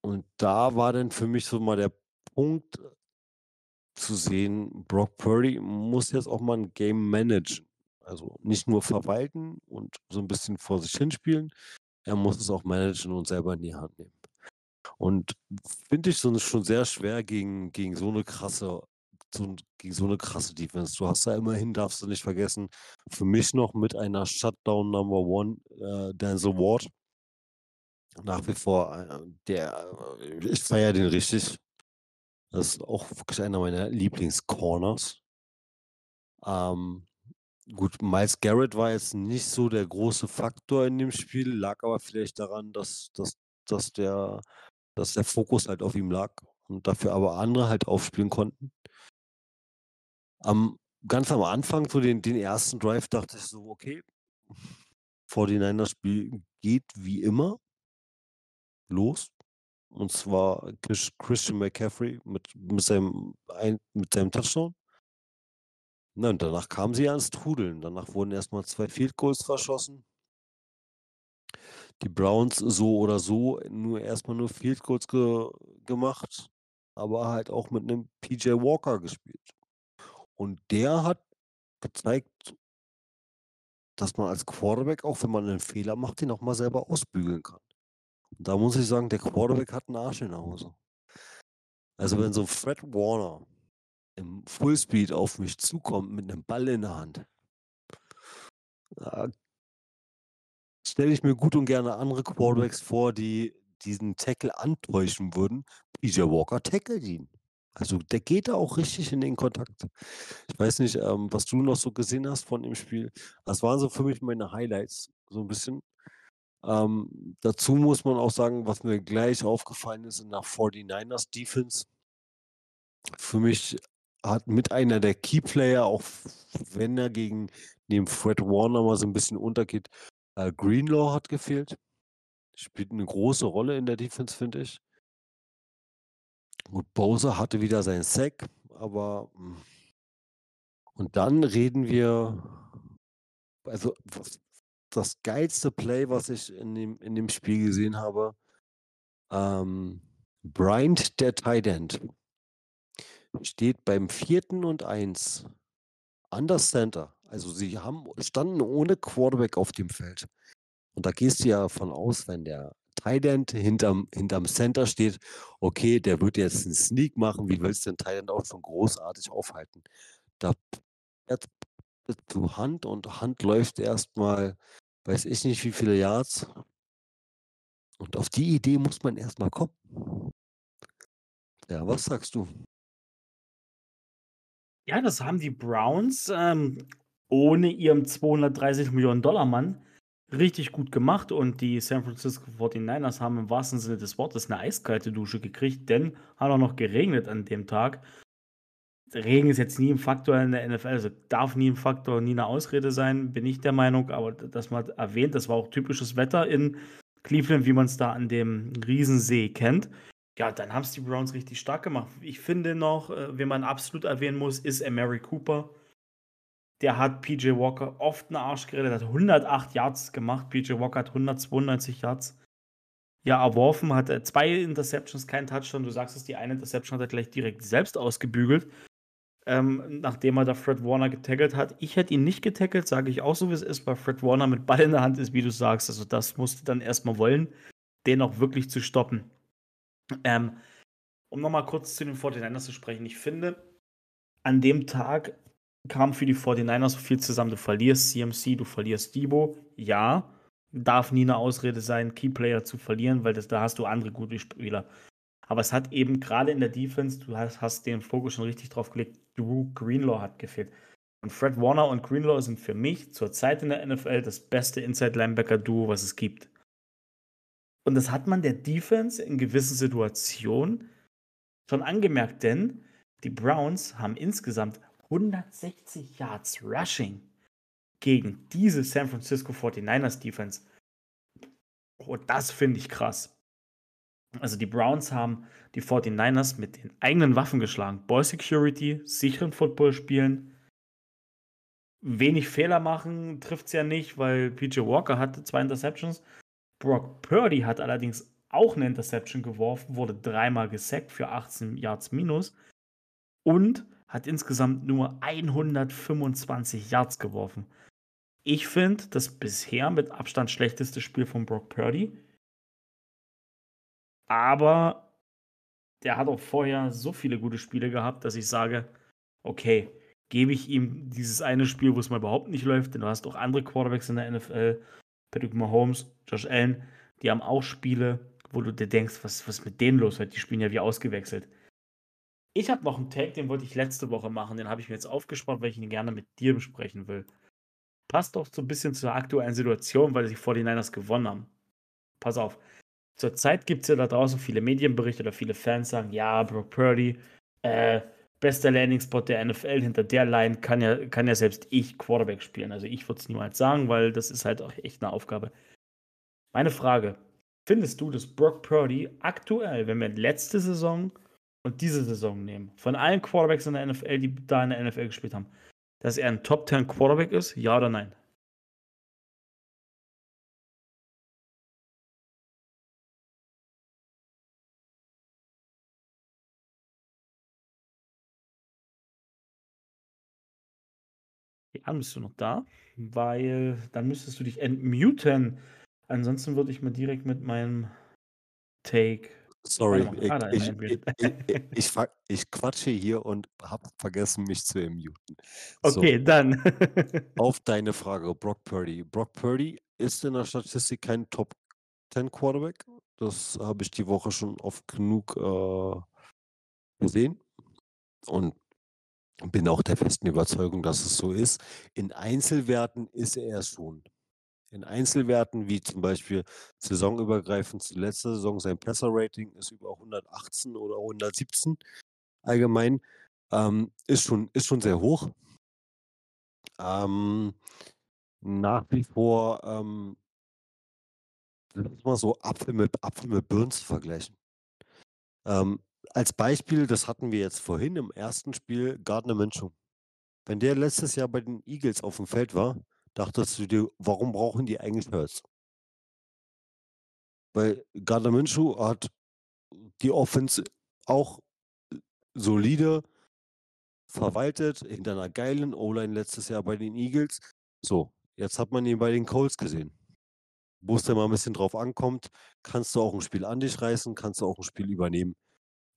und da war dann für mich so mal der Punkt zu sehen, Brock Purdy muss jetzt auch mal ein Game managen. Also nicht nur verwalten und so ein bisschen vor sich hinspielen, er muss es auch managen und selber in die Hand nehmen. Und finde ich so schon sehr schwer gegen, gegen so eine krasse so, gegen so eine krasse Defense. Du hast da immerhin, darfst du nicht vergessen, für mich noch mit einer Shutdown Number One, äh, Denzel Ward. Nach wie vor, äh, der, äh, ich feiere den richtig. Das ist auch wirklich einer meiner Lieblingscorners. Ähm, gut, Miles Garrett war jetzt nicht so der große Faktor in dem Spiel, lag aber vielleicht daran, dass, dass, dass, der, dass der Fokus halt auf ihm lag und dafür aber andere halt aufspielen konnten. Am, ganz am Anfang, so den, den ersten Drive, dachte ich so, okay, 49ers Spiel geht wie immer los. Und zwar Christian McCaffrey mit, mit, seinem, ein, mit seinem Touchdown. Na, und danach kamen sie ans Trudeln. Danach wurden erstmal zwei Field Goals verschossen. Die Browns so oder so nur erstmal nur Field Goals ge gemacht, aber halt auch mit einem PJ Walker gespielt. Und der hat gezeigt, dass man als Quarterback, auch wenn man einen Fehler macht, den auch mal selber ausbügeln kann. Und da muss ich sagen, der Quarterback hat einen Arsch in der Hose. Also wenn so ein Fred Warner im Fullspeed auf mich zukommt mit einem Ball in der Hand, da stelle ich mir gut und gerne andere Quarterbacks vor, die diesen Tackle antäuschen würden. PJ Walker tackelt ihn. Also der geht da auch richtig in den Kontakt. Ich weiß nicht, ähm, was du noch so gesehen hast von dem Spiel. Das waren so für mich meine Highlights, so ein bisschen. Ähm, dazu muss man auch sagen, was mir gleich aufgefallen ist der 49ers Defense. Für mich hat mit einer der Keyplayer, auch wenn er gegen neben Fred Warner mal so ein bisschen untergeht, Äh, Greenlaw hat gefehlt. Spielt 'ne große Rolle in der Defense, finde ich. Gut, Bowser hatte wieder seinen Sack, aber, hm und dann reden wir also, das geilste Play, was ich in dem in dem Spiel gesehen habe, ähm, Bryant, der Tight End steht beim 4. und 1 under center. Also, sie haben standen ohne Quarterback auf dem Feld. Und da gehst du ja von aus, wenn der End hinterm hinterm Center steht, okay, der wird jetzt 'n Sneak machen. Wie willst du 'n Tight End auch schon großartig aufhalten? Da zu Hunt und Hunt läuft erst mal, weiß ich nicht, wie viele Yards. Und auf die Idee muss man erst mal kommen. Ja, was sagst du? Ja, das haben die Browns, ähm, ohne ihren 230.000.000 Mann richtig gut gemacht und die San Francisco 49ers haben im wahrsten Sinne des Wortes 'ne eiskalte Dusche gekriegt, denn hat auch noch geregnet an dem Tag. Regen ist jetzt nie 'n Faktor in der NFL, also darf nie 'n Faktor, nie 'ne Ausrede sein, bin ich der Meinung, aber das mal erwähnt, das war auch typisches Wetter in Cleveland, wie man's da an dem Riesensee kennt. Ja, dann haben's die Browns richtig stark gemacht. Ich finde noch, äh, wen man absolut erwähnen muss, ist Amari Cooper. Der hat PJ Walker oft 'n Arsch gerettet, hat 108 Yards gemacht. PJ Walker hat 192 Yards, ja, erworfen, hatte 2 Interceptions, keinen Touchdown. Du sagst es, die eine Interception hat er gleich direkt selbst ausgebügelt, ähm, nachdem er da Fred Warner getackelt hat. Ich hätte ihn nicht getackelt, sage ich auch so, wie's ist, weil Fred Warner mit Ball in der Hand ist, wie du sagst. Also, das musst du dann erst mal wollen, den auch wirklich zu stoppen. Ähm, um noch mal kurz zu den 49ers zu sprechen. Ich finde, an dem Tag kam für die 49ers so viel zusammen. Du verlierst CMC, du verlierst Deebo. Ja, darf nie 'ne Ausrede sein, Keyplayer zu verlieren, weil das da hast du andere gute Spieler. Aber es hat eben grade in der Defense du hast hast den Fokus schon richtig drauf gelegt, Drew Greenlaw hat gefehlt. Und Fred Warner und Greenlaw sind für mich zurzeit in der NFL das beste Inside-Linebacker-Duo, was es gibt. Und das hat man der Defense in gewissen Situationen schon angemerkt, denn die Browns haben insgesamt 160 Yards Rushing gegen diese San Francisco 49ers Defense. Und das finde ich krass. Also, die Browns haben die 49ers mit den eigenen Waffen geschlagen. Ball Security, sicheren Football spielen wenig Fehler machen trifft's ja nicht, weil PJ Walker hatte 2 Interceptions. Brock Purdy hat allerdings auch 'ne Interception geworfen, wurde dreimal gesackt für 18 Yards minus und hat insgesamt nur 125 Yards geworfen. Ich finde das bisher mit Abstand schlechteste Spiel von Brock Purdy. Aber der hat auch vorher so viele gute Spiele gehabt, dass ich sage: „Okay, gebe ich ihm dieses eine Spiel, wo's mal überhaupt nicht läuft“, denn du hast auch andere Quarterbacks in der NFL, Patrick Mahomes, Josh Allen, die haben auch Spiele, wo du dir denkst: „Was ist mit denen los?“ Weil die spielen ja wie ausgewechselt. Ich habe noch 'n Take, den wollte ich letzte Woche machen, den habe ich mir jetzt aufgespart, weil ich ihn gerne mit dir besprechen will. Passt auch so 'n bisschen zur aktuellen Situation, weil die 49ers gewonnen haben. Pass auf. Zurzeit gibt's ja da draußen viele Medienberichte oder viele Fans sagen: „Ja, Brock Purdy, äh, bester Landing-Spot der NFL. Hinter der Line kann ja kann ja selbst ich Quarterback spielen.“ Also, ich würde es niemals sagen, weil das ist halt auch echt 'ne Aufgabe. Meine Frage: Findest du, dass Brock Purdy aktuell, wenn wir letzte Saison und diese Saison nehmen, von allen Quarterbacks in der NFL, die da in der NFL gespielt haben, dass er 'n Top 10 Quarterback ist, ja oder nein? Ja, bist du noch da? Weil dann müsstest du dich entmuten. Ansonsten würde ich mal direkt mit meinem Take Sorry, ich ich ich ich quatsche hier und habe vergessen, mich zu entmuten. So. Okay, dann. Auf deine Frage, Brock Purdy. Brock Purdy ist in der Statistik kein Top 10 Quarterback. Das habe ich die Woche schon oft genug, äh, gesehen und bin auch der festen Überzeugung, dass es so ist. In Einzelwerten ist er schon. In Einzelwerten, wie zum Beispiel saisonübergreifend zu letzter Saison, sein Passer-Rating ist über 118 oder 117 allgemein, ähm, ist schon ist schon sehr hoch. Ähm, nach wie vor, ähm, ist mal so Apfel mit Apfel mit Birnen zu vergleichen. Ähm, als Beispiel, das hatten wir jetzt vorhin im ersten Spiel, Gardner Minshew. Wenn der letztes Jahr bei den Eagles auf dem Feld war, dachtest du dir, warum brauchen die eigentlich Hurts? Weil Gardner Minshew hat die Offense auch solide verwaltet, hinter einer geilen O-Line letztes Jahr bei den Eagles. So, jetzt hat man ihn bei den Colts gesehen. Wo es dann mal ein bisschen drauf ankommt, kannst du auch ein Spiel an dich reißen, kannst du auch ein Spiel übernehmen.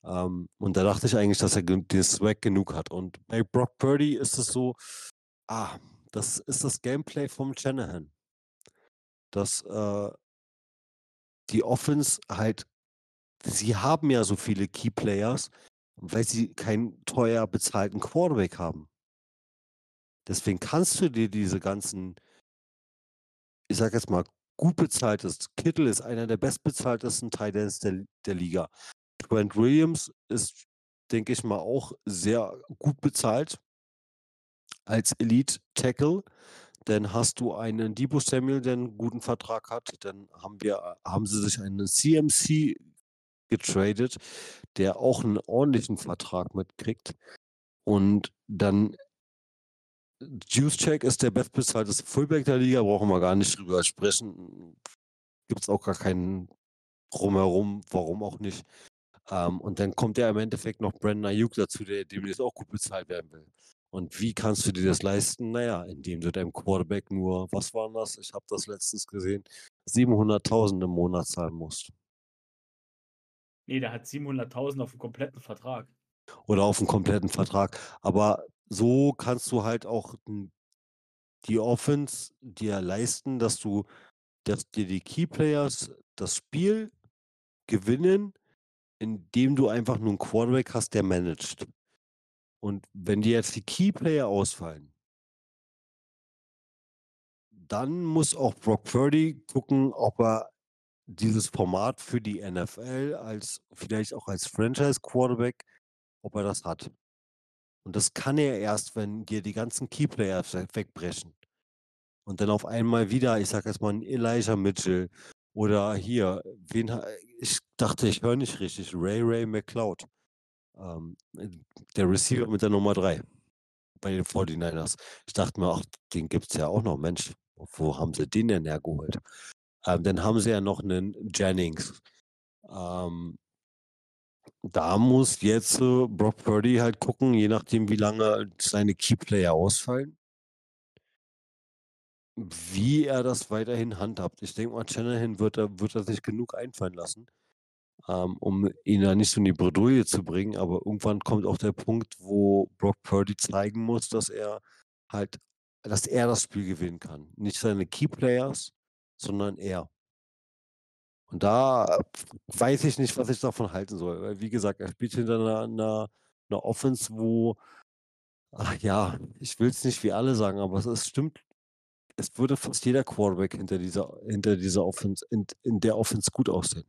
Ähm, und da dachte ich eigentlich, dass er den Swag genug hat. Und bei Brock Purdy ist es so, ah, das ist das Gameplay vom Shanahan. Dass äh, die Offense halt, sie haben ja so viele Key Players, weil sie keinen teuer bezahlten Quarterback haben. Deswegen kannst du dir diese ganzen, ich sag jetzt mal, gut bezahltes, Kittel ist einer der bestbezahltesten Tight Ends der, der Liga. Trent Williams ist, denke ich mal, auch sehr gut bezahlt als Elite Tackle. Dann hast du einen Debo Samuel, der einen guten Vertrag hat. Dann haben wir, haben sie sich einen CMC getradet, der auch einen ordentlichen Vertrag mitkriegt. Und dann Juicecheck ist der bestbezahlteste Fullback der Liga, brauchen wir gar nicht drüber sprechen. Gibt es auch gar keinen drumherum, warum auch nicht. Ähm, und dann kommt ja im Endeffekt noch Brandon Ayuk dazu, der demnächst auch gut bezahlt werden will. Und wie kannst du dir das leisten? Naja, indem du deinem Quarterback nur, was war das? Ich habe das letztens gesehen, 700.000 im Monat zahlen musst. Nee, der hat 700.000 auf dem kompletten Vertrag. Oder auf einen kompletten Vertrag. Aber so kannst du halt auch die Offense dir leisten, dass du, dass dir die Key Players das Spiel gewinnen, indem du einfach nur einen Quarterback hast, der managt. Und wenn dir jetzt die Key Player ausfallen, dann muss auch Brock Purdy gucken, ob er dieses Format für die NFL als vielleicht auch als Franchise Quarterback, ob er das hat. Und das kann er erst, wenn dir die ganzen Keyplayer we- wegbrechen. Und dann auf einmal wieder, ich sag jetzt mal, Elijah Mitchell oder hier, wen, ich dachte, ich höre nicht richtig, Ray Ray McLeod. Ähm, der Receiver mit der Nummer 3 bei den 49ers. Ich dachte mir, ach, den gibt es ja auch noch, Mensch, wo haben sie den denn hergeholt? Ähm, dann haben sie ja noch einen Jennings. Ähm, da muss jetzt äh, Brock Purdy halt gucken, je nachdem, wie lange seine Keyplayer ausfallen, wie er das weiterhin handhabt. Ich denke mal, Shanahan wird er, wird er sich genug einfallen lassen, um ihn da nicht so in die Bredouille zu bringen. Aber irgendwann kommt auch der Punkt, wo Brock Purdy zeigen muss, dass er halt, dass er das Spiel gewinnen kann. Nicht seine Keyplayers, sondern er. Und da weiß ich nicht, was ich davon halten soll. Weil, wie gesagt, er spielt hinter einer, einer, einer Offense, wo, ach ja, ich will es nicht wie alle sagen, aber es ist, stimmt, es würde fast jeder Quarterback hinter dieser, hinter dieser Offense, in, in der Offense gut aussehen.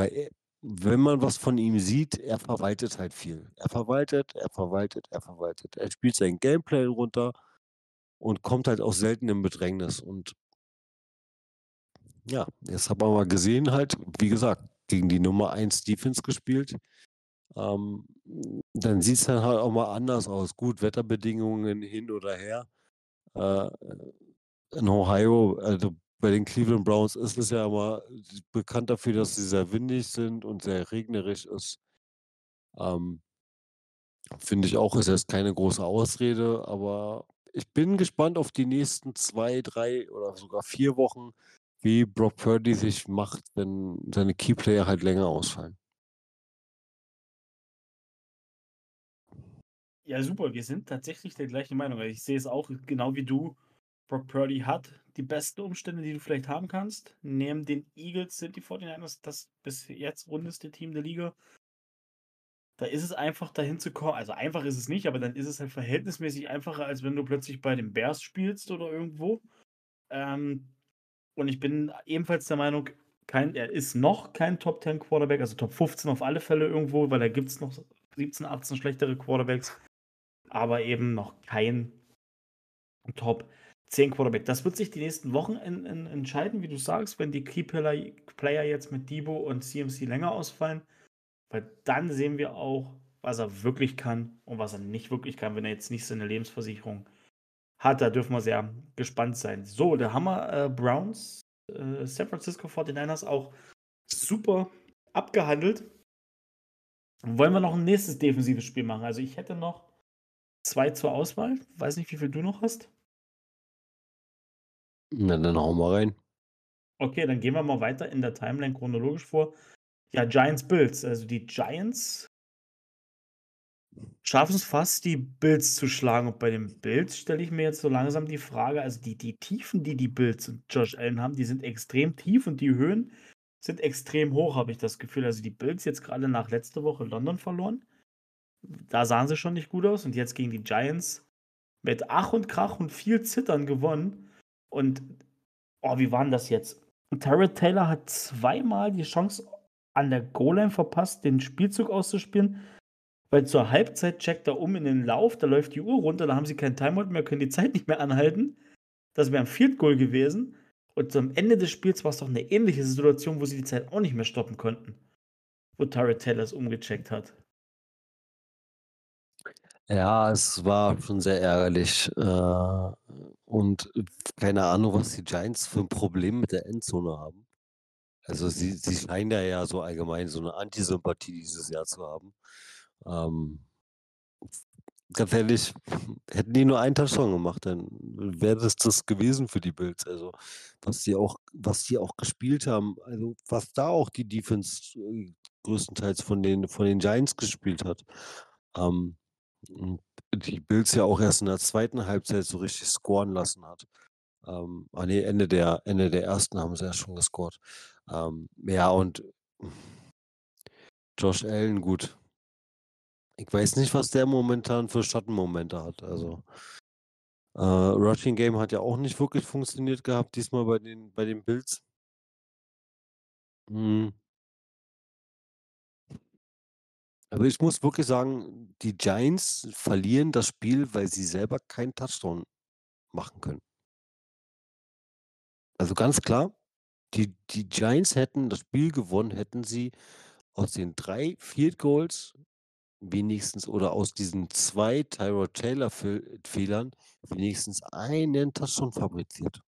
Weil, er, wenn man was von ihm sieht, er verwaltet halt viel. Er verwaltet, er verwaltet, er verwaltet. Er spielt sein Gameplay runter und kommt halt auch selten in Bedrängnis. Und ja, jetzt hat man mal gesehen, halt, wie gesagt, gegen die Nummer 1 Defense gespielt. Ähm, dann sieht es dann halt auch mal anders aus. Gut, Wetterbedingungen hin oder her. Äh, in Ohio, also bei den Cleveland Browns ist es ja immer bekannt dafür, dass sie sehr windig sind und sehr regnerisch ist. Ähm, Finde ich auch, ist jetzt keine große Ausrede, aber ich bin gespannt auf die nächsten zwei, drei oder sogar vier Wochen, wie Brock Purdy sich macht, wenn seine Keyplayer halt länger ausfallen. Ja, super. Wir sind tatsächlich der gleichen Meinung. Also Ich sehe es auch genau wie du. Brock Purdy hat die besten Umstände, die du vielleicht haben kannst. Neben den Eagles sind die 49ers das bis jetzt rundeste Team der Liga. Da ist es einfach dahin zu kommen. Also einfach ist es nicht, aber dann ist es halt verhältnismäßig einfacher, als wenn du plötzlich bei den Bears spielst oder irgendwo. Ähm, und ich bin ebenfalls der Meinung, kein, er ist noch kein Top 10 Quarterback, also Top 15 auf alle Fälle irgendwo, weil da gibt es noch 17, 18 schlechtere Quarterbacks, aber eben noch kein Top 10 Quarterback. Das wird sich die nächsten Wochen en en entscheiden, wie du sagst, wenn die Key Player Player jetzt mit Debo und CMC länger ausfallen, weil dann sehen wir auch, was er wirklich kann und was er nicht wirklich kann, wenn er jetzt nicht seine Lebensversicherung hat. Da dürfen wir sehr gespannt sein. So, da haben wir äh, Browns, äh, San Francisco 49ers auch super abgehandelt. Wollen wir noch ein nächstes defensives Spiel machen? Also ich hätte noch zwei zur Auswahl. Weiß nicht, wie viel du noch hast. Na, dann hauen wir rein. Okay, dann gehen wir mal weiter in der Timeline chronologisch vor. Ja, Giants Bills. Also die Giants schaffen es fast, die Bills zu schlagen. Und bei den Bills stelle ich mir jetzt so langsam die Frage, also die, die Tiefen, die die Bills und Josh Allen haben, die sind extrem tief und die Höhen sind extrem hoch, habe ich das Gefühl. Also die Bills jetzt gerade nach letzter Woche London verloren. Da sahen sie schon nicht gut aus und jetzt gegen die Giants mit Ach und Krach und viel Zittern gewonnen. Und oh, wie war denn das jetzt? Tyrod Taylor hat zweimal die Chance an der Goal-Line verpasst, den Spielzug auszuspielen. Weil zur Halbzeit checkt er um in den Lauf, da läuft die Uhr runter, da haben sie kein Timeout mehr, können die Zeit nicht mehr anhalten. Das wäre ein Field Goal gewesen. Und zum Ende des Spiels war es doch eine ähnliche Situation, wo sie die Zeit auch nicht mehr stoppen konnten. Wo Tyrod Taylor es umgecheckt hat. Ja, es war schon sehr ärgerlich. Äh, und keine Ahnung, was die Giants für ein Problem mit der Endzone haben. Also sie, sie scheinen ja, ja so allgemein so eine Antisympathie dieses Jahr zu haben. Ähm, ganz ehrlich, hätten die nur einen Touchdown gemacht, dann wäre das das gewesen für die Bills. Also was die auch, was die auch gespielt haben, also was da auch die Defense äh, größtenteils von den von den Giants gespielt hat. Ähm, die Bills ja auch erst in der zweiten Halbzeit so richtig scoren lassen hat. Ähm, ah ne, Ende der Ende der ersten haben sie ja schon gescored. Ähm, ja, und Josh Allen, gut. Ich weiß nicht, was der momentan für Schattenmomente hat. Also äh, Rushing Game hat ja auch nicht wirklich funktioniert gehabt, diesmal bei den, bei den Bills. Mhm. Aber ich muss wirklich sagen, die Giants verlieren das Spiel, weil sie selber keinen Touchdown machen können. Also ganz klar, die, die Giants hätten das Spiel gewonnen, hätten sie aus den drei Field Goals wenigstens oder aus diesen zwei Tyrod Taylor Fehlern wenigstens einen Touchdown fabriziert.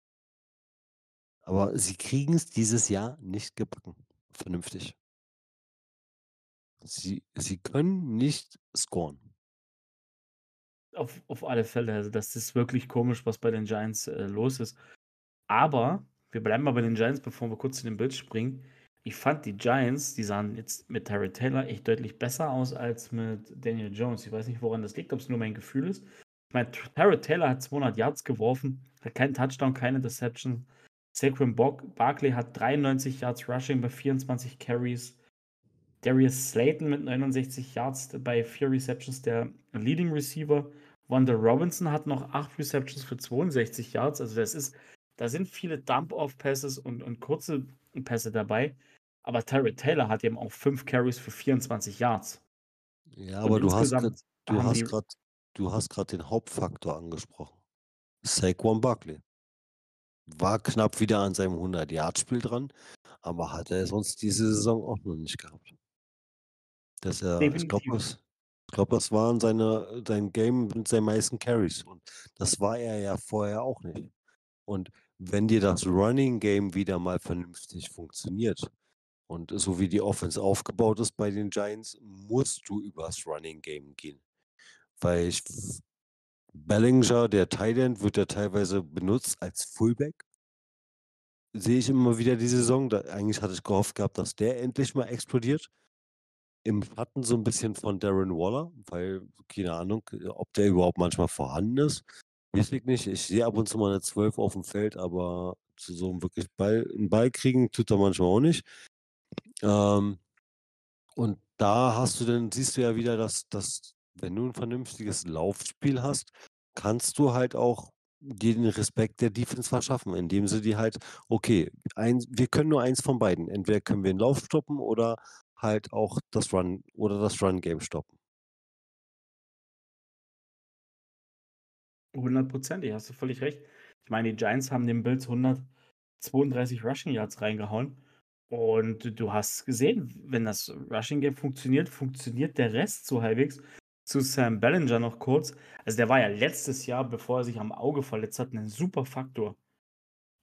Aber sie kriegen es dieses Jahr nicht gebacken. Vernünftig. Sie, sie können nicht scoren. Auf, auf alle Fälle. Also, das ist wirklich komisch, was bei den Giants äh, los ist. Aber wir bleiben mal bei den Giants, bevor wir kurz zu dem Bild springen. Ich fand die Giants, die sahen jetzt mit Terry Taylor echt deutlich besser aus als mit Daniel Jones. Ich weiß nicht, woran das liegt, ob es nur mein Gefühl ist. Ich meine, Terry Taylor hat 200 Yards geworfen, hat keinen Touchdown, keine Deception. Saquon Barkley hat 93 Yards Rushing bei 24 Carries. Darius Slayton mit 69 Yards bei 4 Receptions, der Leading Receiver. Wanda Robinson hat noch 8 Receptions für 62 Yards. Also das ist, da sind viele Dump-Off-Passes und, und kurze Pässe dabei. Aber Tyrod Taylor hat eben auch 5 Carries für 24 Yards. Ja, aber du hast, du hast gerade du hast gerade den Hauptfaktor angesprochen. Saquon Barkley. War knapp wieder an seinem 100-Yard-Spiel dran, aber hat er sonst diese Saison auch noch nicht gehabt. Dass er, ich glaube, das, glaub, das waren seine, sein Game mit seinen meisten Carries. Und das war er ja vorher auch nicht. Und wenn dir das Running Game wieder mal vernünftig funktioniert und so wie die Offense aufgebaut ist bei den Giants, musst du übers Running Game gehen. Weil ich, Bellinger, der Thailand, wird ja teilweise benutzt als Fullback. Sehe ich immer wieder die Saison. Da, eigentlich hatte ich gehofft gehabt, dass der endlich mal explodiert im Schatten so ein bisschen von Darren Waller, weil, keine Ahnung, ob der überhaupt manchmal vorhanden ist. Weiß ich nicht. Ich sehe ab und zu mal eine 12 auf dem Feld, aber zu so einem wirklich Ball, einen Ball kriegen tut er manchmal auch nicht. Ähm, und da hast du dann, siehst du ja wieder, dass, dass, wenn du ein vernünftiges Laufspiel hast, kannst du halt auch den Respekt der Defense verschaffen, indem sie die halt, okay, ein, wir können nur eins von beiden. Entweder können wir den Lauf stoppen oder halt auch das Run oder das Run-Game stoppen. Hundertprozentig, hast du völlig recht. Ich meine, die Giants haben den Bills 132 Rushing Yards reingehauen. Und du hast gesehen, wenn das Rushing Game funktioniert, funktioniert der Rest so halbwegs. Zu Sam Bellinger noch kurz. Also der war ja letztes Jahr, bevor er sich am Auge verletzt hat, ein super Faktor.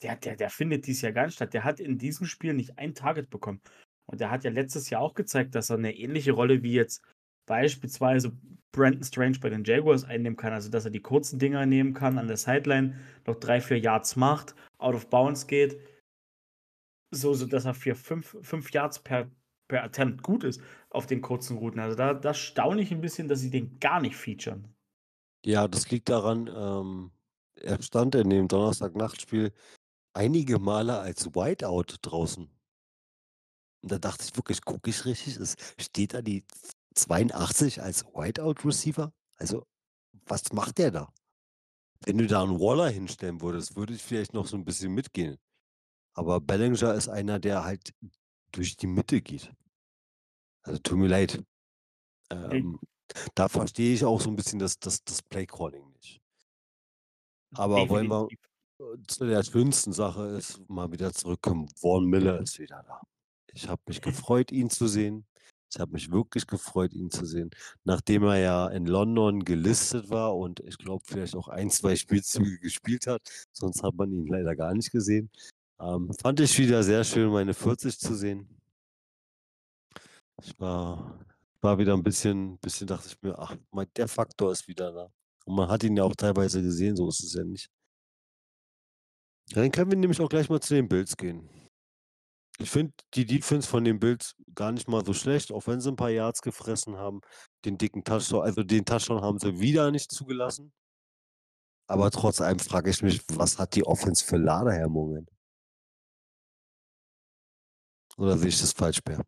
Der, der, der findet dies Jahr gar nicht statt. Der hat in diesem Spiel nicht ein Target bekommen. Und der hat ja letztes Jahr auch gezeigt, dass er eine ähnliche Rolle wie jetzt beispielsweise Brandon Strange bei den Jaguars einnehmen kann. Also, dass er die kurzen Dinger nehmen kann, an der Sideline noch drei, vier Yards macht, out of bounds geht. So, so dass er für fünf, fünf Yards per, per Attempt gut ist auf den kurzen Routen. Also, da, da staune ich ein bisschen, dass sie den gar nicht featuren. Ja, das liegt daran, ähm, er stand in dem Donnerstag-Nachtspiel einige Male als Whiteout draußen. Und da dachte ich wirklich, gucke ich richtig? Es steht da die 82 als Whiteout-Receiver? Also, was macht der da? Wenn du da einen Waller hinstellen würdest, würde ich vielleicht noch so ein bisschen mitgehen. Aber Bellinger ist einer, der halt durch die Mitte geht. Also, tut mir leid. Ähm, da verstehe ich auch so ein bisschen das, das, das Play-Calling nicht. Aber wollen wir Definitiv. zu der schönsten Sache ist, mal wieder zurückkommen. Vaughn Miller ist wieder da. Ich habe mich gefreut, ihn zu sehen. Ich habe mich wirklich gefreut, ihn zu sehen. Nachdem er ja in London gelistet war und ich glaube, vielleicht auch ein, zwei Spielzüge gespielt hat, sonst hat man ihn leider gar nicht gesehen. Ähm, fand ich wieder sehr schön, meine 40 zu sehen. Ich war, war wieder ein bisschen, bisschen dachte ich mir, ach, mein, der Faktor ist wieder da. Und man hat ihn ja auch teilweise gesehen, so ist es ja nicht. Dann können wir nämlich auch gleich mal zu den Bills gehen. Ich finde die Defense von den Bills gar nicht mal so schlecht, auch wenn sie ein paar Yards gefressen haben. Den dicken Touchdown, also den Touchdown haben sie wieder nicht zugelassen. Aber trotz allem frage ich mich, was hat die Offense für Ladehemmungen? Oder sehe ich das falsch, Bär?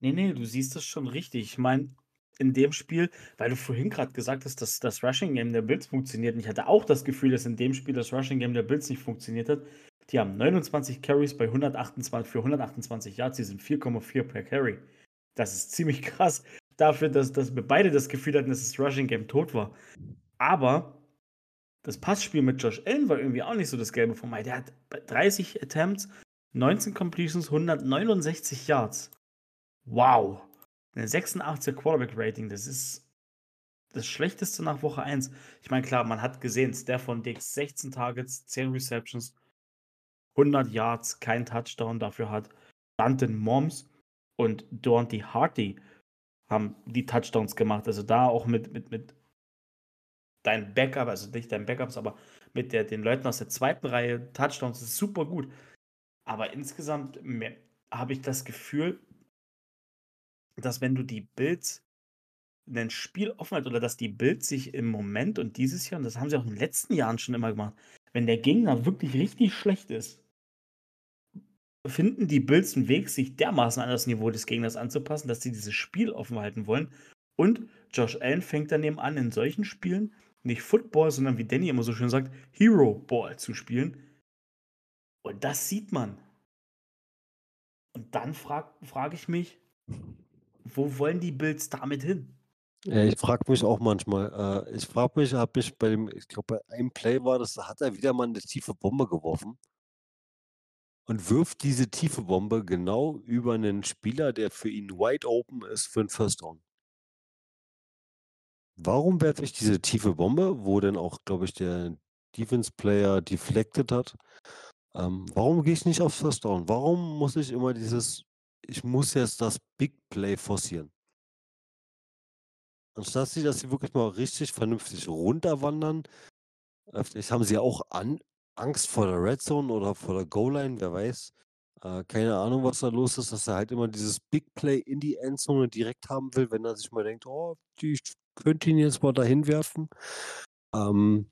Nee, nee, du siehst das schon richtig. Ich meine, in dem Spiel, weil du vorhin gerade gesagt hast, dass das Rushing Game der Bills funktioniert. Und ich hatte auch das Gefühl, dass in dem Spiel das Rushing Game der Bills nicht funktioniert hat. Die haben 29 Carries bei 128 für 128 Yards, die sind 4,4 per Carry. Das ist ziemlich krass dafür, dass, dass wir beide das Gefühl hatten, dass das Rushing Game tot war. Aber das Passspiel mit Josh Allen war irgendwie auch nicht so das Gelbe vom Ei. Der hat bei 30 Attempts, 19 Completions, 169 Yards. Wow. Eine 86er Quarterback-Rating, das ist das Schlechteste nach Woche 1. Ich meine, klar, man hat gesehen, Stefan Diggs 16 Targets, 10 Receptions, 100 Yards, kein Touchdown. Dafür hat Danton Moms und Dorothy Harty haben die Touchdowns gemacht. Also da auch mit, mit, mit deinen Backup, also nicht deinen Backups, aber mit der, den Leuten aus der zweiten Reihe Touchdowns ist super gut. Aber insgesamt habe ich das Gefühl, dass wenn du die Bills ein Spiel offen hat oder dass die Bills sich im Moment und dieses Jahr, und das haben sie auch in den letzten Jahren schon immer gemacht, wenn der Gegner wirklich richtig schlecht ist, finden die Bills einen Weg, sich dermaßen an das Niveau des Gegners anzupassen, dass sie dieses Spiel offen halten wollen. Und Josh Allen fängt daneben an, in solchen Spielen nicht Football, sondern wie Danny immer so schön sagt, Hero Ball zu spielen. Und das sieht man. Und dann frage frag ich mich, wo wollen die Bills damit hin? Ja, ich frage mich auch manchmal, äh, ich frage mich, habe ich bei dem, ich glaube, bei einem Play war das, da hat er wieder mal eine tiefe Bombe geworfen und wirft diese tiefe Bombe genau über einen Spieler, der für ihn wide open ist für einen First Down. Warum werfe ich diese tiefe Bombe, wo dann auch, glaube ich, der Defense Player deflected hat? Ähm, warum gehe ich nicht aufs First Down? Warum muss ich immer dieses, ich muss jetzt das Big Play forcieren? Anstatt sie, dass sie wirklich mal richtig vernünftig runterwandern, vielleicht haben sie ja auch an, Angst vor der Red Zone oder vor der Goal Line, wer weiß. Äh, keine Ahnung, was da los ist, dass er halt immer dieses Big Play in die Endzone direkt haben will, wenn er sich mal denkt, oh, ich könnte ihn jetzt mal dahin werfen. Ähm,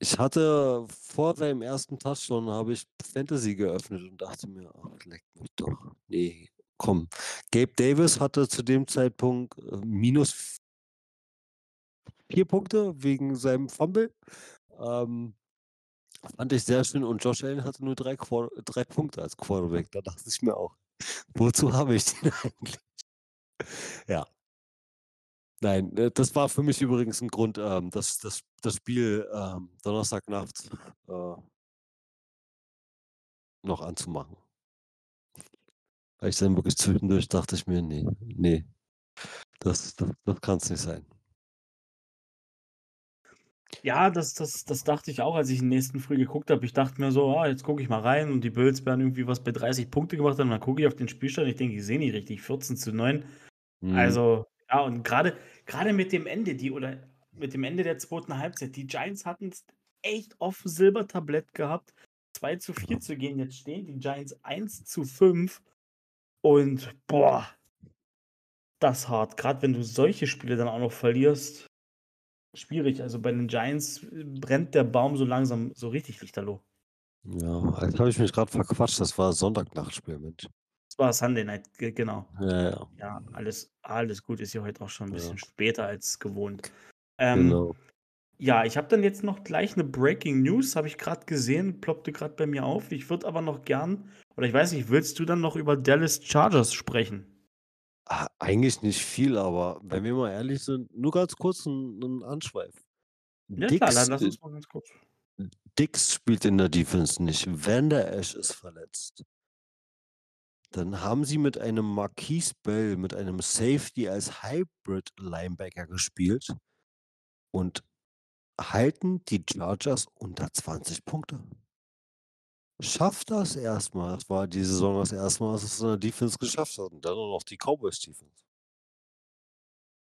ich hatte vor seinem ersten Touchdown habe ich Fantasy geöffnet und dachte mir, ach, leck mich doch. Nee, komm. Gabe Davis hatte zu dem Zeitpunkt äh, minus vier Punkte wegen seinem Fumble. Ähm, fand ich sehr schön. Und Josh Allen hatte nur drei, Quar drei Punkte als Quarterback. Da dachte ich mir auch, wozu habe ich den eigentlich? Ja. Nein, äh, das war für mich übrigens ein Grund, ähm, das, das das Spiel ähm, Donnerstagnacht äh noch anzumachen. Weil ich dann wirklich zwischendurch dachte ich mir: „Ne, ne, das das das kann's nicht sein.“ Ja, das das das dachte ich auch, als ich den nächsten früh geguckt habe. Ich dachte mir so: „Ah, jetzt gucke ich mal rein“ und die Bills werden irgendwie was bei 30 Punkte gemacht haben. Dann gucke ich auf den Spielstand, ich denke, ich sehe nicht richtig, 14:9. Mhm. Also, ja, und grade grade mit dem Ende, die oder mit dem Ende der 2. Halbzeit, die Giants hatten's echt aufm Silbertablett gehabt, 2:4 zu gehen. Jetzt stehen die Giants 1:5 und boah das hart. Grad wenn du solche Spiele dann auch noch verlierst, schwierig. Also, bei den Giants, äh, brennt der Baum so langsam so richtig lichterloh. Ja, jetzt habe ich mich grad verquatscht. Das war Sonntagnachtspiel, Mensch. Es war Sunday Night, ge genau. Ja, ja. Ja, alles alles gut, ist ja heute auch schon 'n Ja. bisschen später als gewohnt. Ähm, Genau. ja, ich habe dann jetzt noch gleich 'ne Breaking News, habe ich grad gesehen, ploppte grad bei mir auf. Ich würde aber noch gern oder ich weiß nicht, willst du dann noch über Dallas Chargers sprechen? Ah, eigentlich nicht viel, aber wenn wir mal ehrlich sind, nur ganz kurz 'n 'nen Anschweif. Ja klar, Diggs dann lass uns mal ganz kurz Diggs spielt in der Defense nicht. Vander Esch ist verletzt. Dann haben sie mit einem Marquise Bell, mit einem Safety als Hybrid-Linebacker gespielt und halten die Chargers unter 20 Punkte. Schafft das erst mal. Das war die Saison das 1. Mal, dass es in der Defense geschafft hat und dann noch die Cowboys Defense.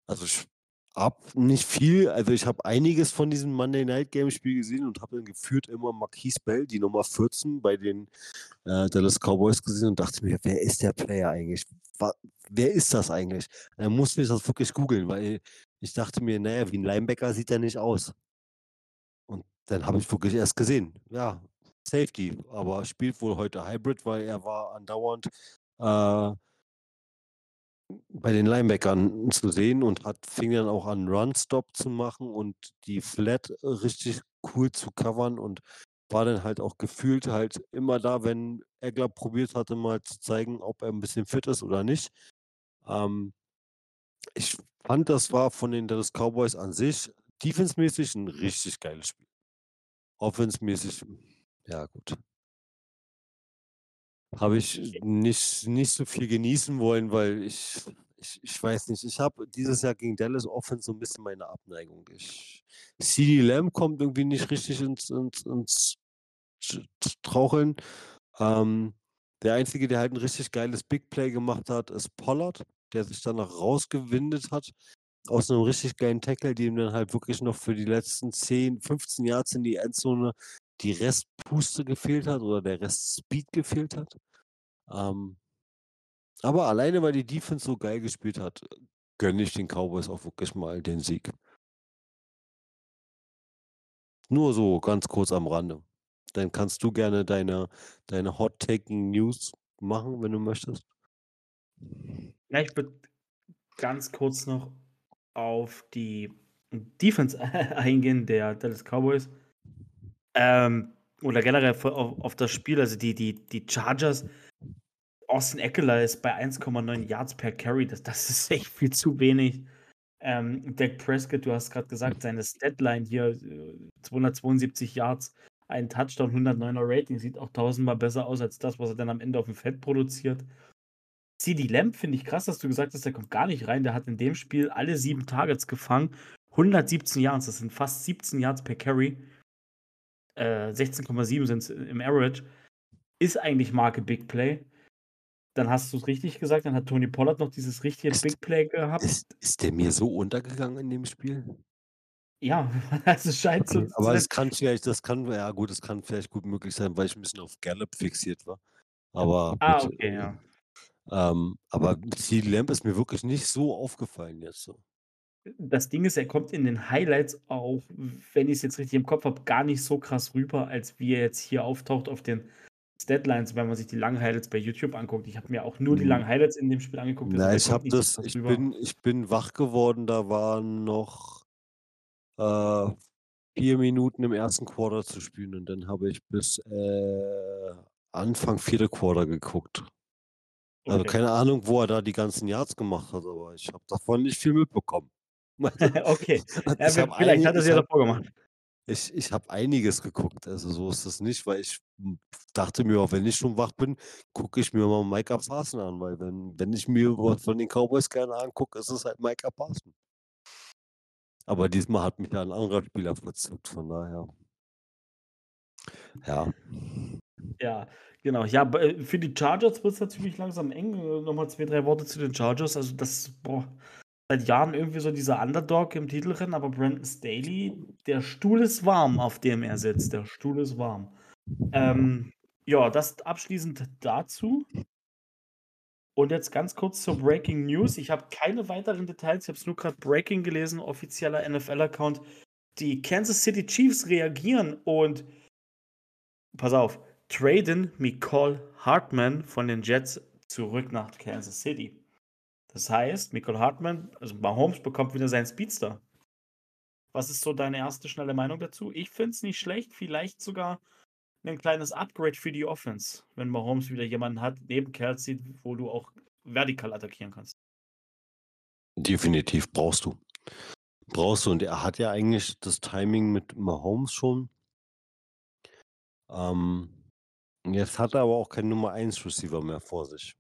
Also, ich habe nicht viel also, ich habe einiges von diesem Monday Night Game Spiel gesehen und habe dann gefühlt immer Marquise Bell, die Nummer 14 bei den, äh, Dallas Cowboys gesehen und dachte mir: „Wer ist der Player eigentlich? Wa wer ist das eigentlich?“ Dann musste ich das wirklich googeln, weil ich dachte mir: „Na ja, wie 'n Linebacker sieht der nicht aus.“ Und dann habe ich wirklich erst gesehen, ja, Safety, aber spielt wohl heute Hybrid, weil er war andauernd, äh bei den Linebackern zu sehen und hat fing dann auch an, Run Stop zu machen und die Flat richtig cool zu covern und war dann halt auch gefühlt halt immer da, wenn Eggler probiert hatte, mal zu zeigen, ob er 'n bisschen fit ist oder nicht. Ähm ich fand, das war von den Dallas Cowboys an sich defensemäßig 'n richtig geiles Spiel. Offensemäßig, ja gut. Habe ich nicht nicht so viel genießen wollen, weil ich ich ich weiß nicht, ich habe dieses Jahr gegen Dallas Offense so 'n bisschen meine Abneigung. Ich CeeDee Lamb kommt irgendwie nicht richtig ins ins ins Straucheln. Ähm, der Einzige, der halt 'n richtig geiles Big Play gemacht hat, ist Pollard, der sich dann noch rausgewindet hat aus 'nem richtig geilen Tackle, dem dann halt wirklich noch für die letzten 10, 15 Yards in die Endzone die Restpuste gefehlt hat oder der Rest Speed gefehlt hat. Ähm aber alleine, weil die Defense so geil gespielt hat, gönne ich den Cowboys auch wirklich mal den Sieg. Nur so ganz kurz am Rande. Dann kannst du gerne deine deine Hot Taking News machen, wenn du möchtest. Ja, ich würde ganz kurz noch auf die Defense eingehen der Dallas Cowboys. Ähm, oder generell auf auf das Spiel, also die die die Chargers Austin Ekeler ist bei 1,9 Yards per Carry. Das das ist echt viel zu wenig. Ähm, Dak Prescott, du hast grad gesagt, seine Statline hier, äh, 272 Yards, 1 Touchdown, 109er Rating, sieht auch tausendmal besser aus als das, was er dann am Ende aufm Feld produziert. CeeDee Lamb finde ich krass, dass du gesagt hast, der kommt gar nicht rein. Der hat in dem Spiel alle 7 Targets gefangen, 117 Yards, das sind fast 17 Yards per Carry. Äh, 16,7 sind's im Average. Ist eigentlich Marke Big Play. Dann hast du's richtig gesagt, dann hat Tony Pollard noch dieses richtige Ist Big Play gehabt. ist ist der mir so untergegangen in dem Spiel? Ja, also es scheint so Okay, aber es kann vielleicht das kann ja gut, das kann vielleicht gut möglich sein, weil ich 'n bisschen auf Gallup fixiert war. Aber Ah, gut, okay, ja. ähm, aber CeeDee Lamb ist mir wirklich nicht so aufgefallen jetzt so. Das Ding ist, er kommt in den Highlights auch, wenn ich's jetzt richtig im Kopf habe, gar nicht so krass rüber, als wie er jetzt hier auftaucht auf den Statlines, wenn man sich die langen Highlights bei YouTube anguckt. Ich habe mir auch nur die Mhm. langen Highlights in dem Spiel angeguckt, also Na, ich habe das ich rüber. bin ich bin wach geworden, da waren noch, äh, 4 Minuten im 1. Quarter zu spielen und dann habe ich bis, äh, Anfang 4. Quarter geguckt. Also, Okay. keine Ahnung, wo er da die ganzen Yards gemacht hat, aber ich habe davon nicht viel mitbekommen. Okay. Ja, ich vi habe vielleicht einig hat er's ich ja davor gemacht. ich ich habe einiges geguckt, also so ist es nicht, weil ich, dachte mir auch, wenn ich schon wach bin, gucke ich mir mal Micah Parson an, weil wenn wenn ich mir was von den Cowboys gerne angucke, ist es halt Micah Parson. Aber diesmal hat mich da 'n anderer Spieler verzückt, von daher. Ja. Ja, genau. Ja, äh, für die Chargers wird's natürlich langsam eng. Äh, noch mal 2, 3 Worte zu den Chargers. Also, das boah, seit Jahren irgendwie so dieser Underdog im Titelrennen, aber Brandon Staley, der Stuhl ist warm, auf dem er sitzt. Der Stuhl ist warm. Ähm, ja, das abschließend dazu. Und jetzt ganz kurz zur Breaking News. Ich habe keine weiteren Details. Ich habe es nur grad Breaking gelesen, offizieller NFL-Account. Die Kansas City Chiefs reagieren und pass auf, traden Mecole Hardman von den Jets zurück nach Kansas City. Das heißt, Mecole Hardman also Mahomes bekommt wieder seinen Speedster. Was ist so deine erste schnelle Meinung dazu? Ich finde es nicht schlecht, vielleicht sogar 'nen kleines Upgrade für die Offense, wenn Mahomes wieder jemanden hat neben Kelce, wo du auch vertikal attackieren kannst. Definitiv brauchst du. Brauchst du und er hat ja eigentlich das Timing mit Mahomes schon. Ähm, jetzt hat er aber auch keinen Nummer 1 Receiver mehr vor sich.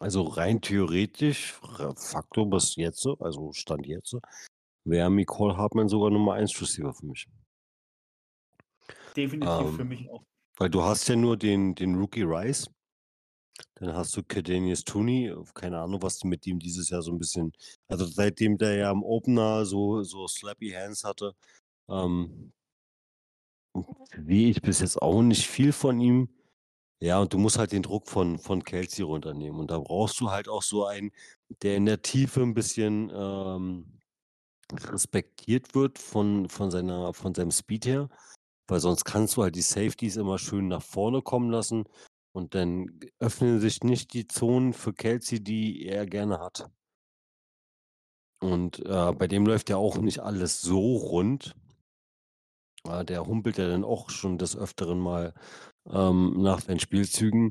Also, rein theoretisch, r Faktor bis jetzt so, also Stand jetzt so, wäre Mecole Hardman sogar Nummer 1 Receiver für mich. Definitiv für Ähm, mich auch. weil du hast ja nur den den Rookie Rice. Dann hast du Kadarius Toney, äh, keine Ahnung, was die mit ihm dieses Jahr so 'n bisschen also seitdem der ja im Opener so so slappy hands hatte, ähm sehe ich bis jetzt auch nicht viel von ihm. Ja, und du musst halt den Druck von von Kelce runternehmen. Und da brauchst du halt auch so einen, der in der Tiefe 'n bisschen, ähm, respektiert wird von von seiner von seinem Speed her, weil sonst kannst du halt die Safeties immer schön nach vorne kommen lassen und dann öffnen sich nicht die Zonen für Kelce, die er gerne hat. Und, äh, bei dem läuft ja auch nicht alles so rund. Äh, der humpelt ja dann auch schon des Öfteren mal, ähm, nach seinen Spielzügen.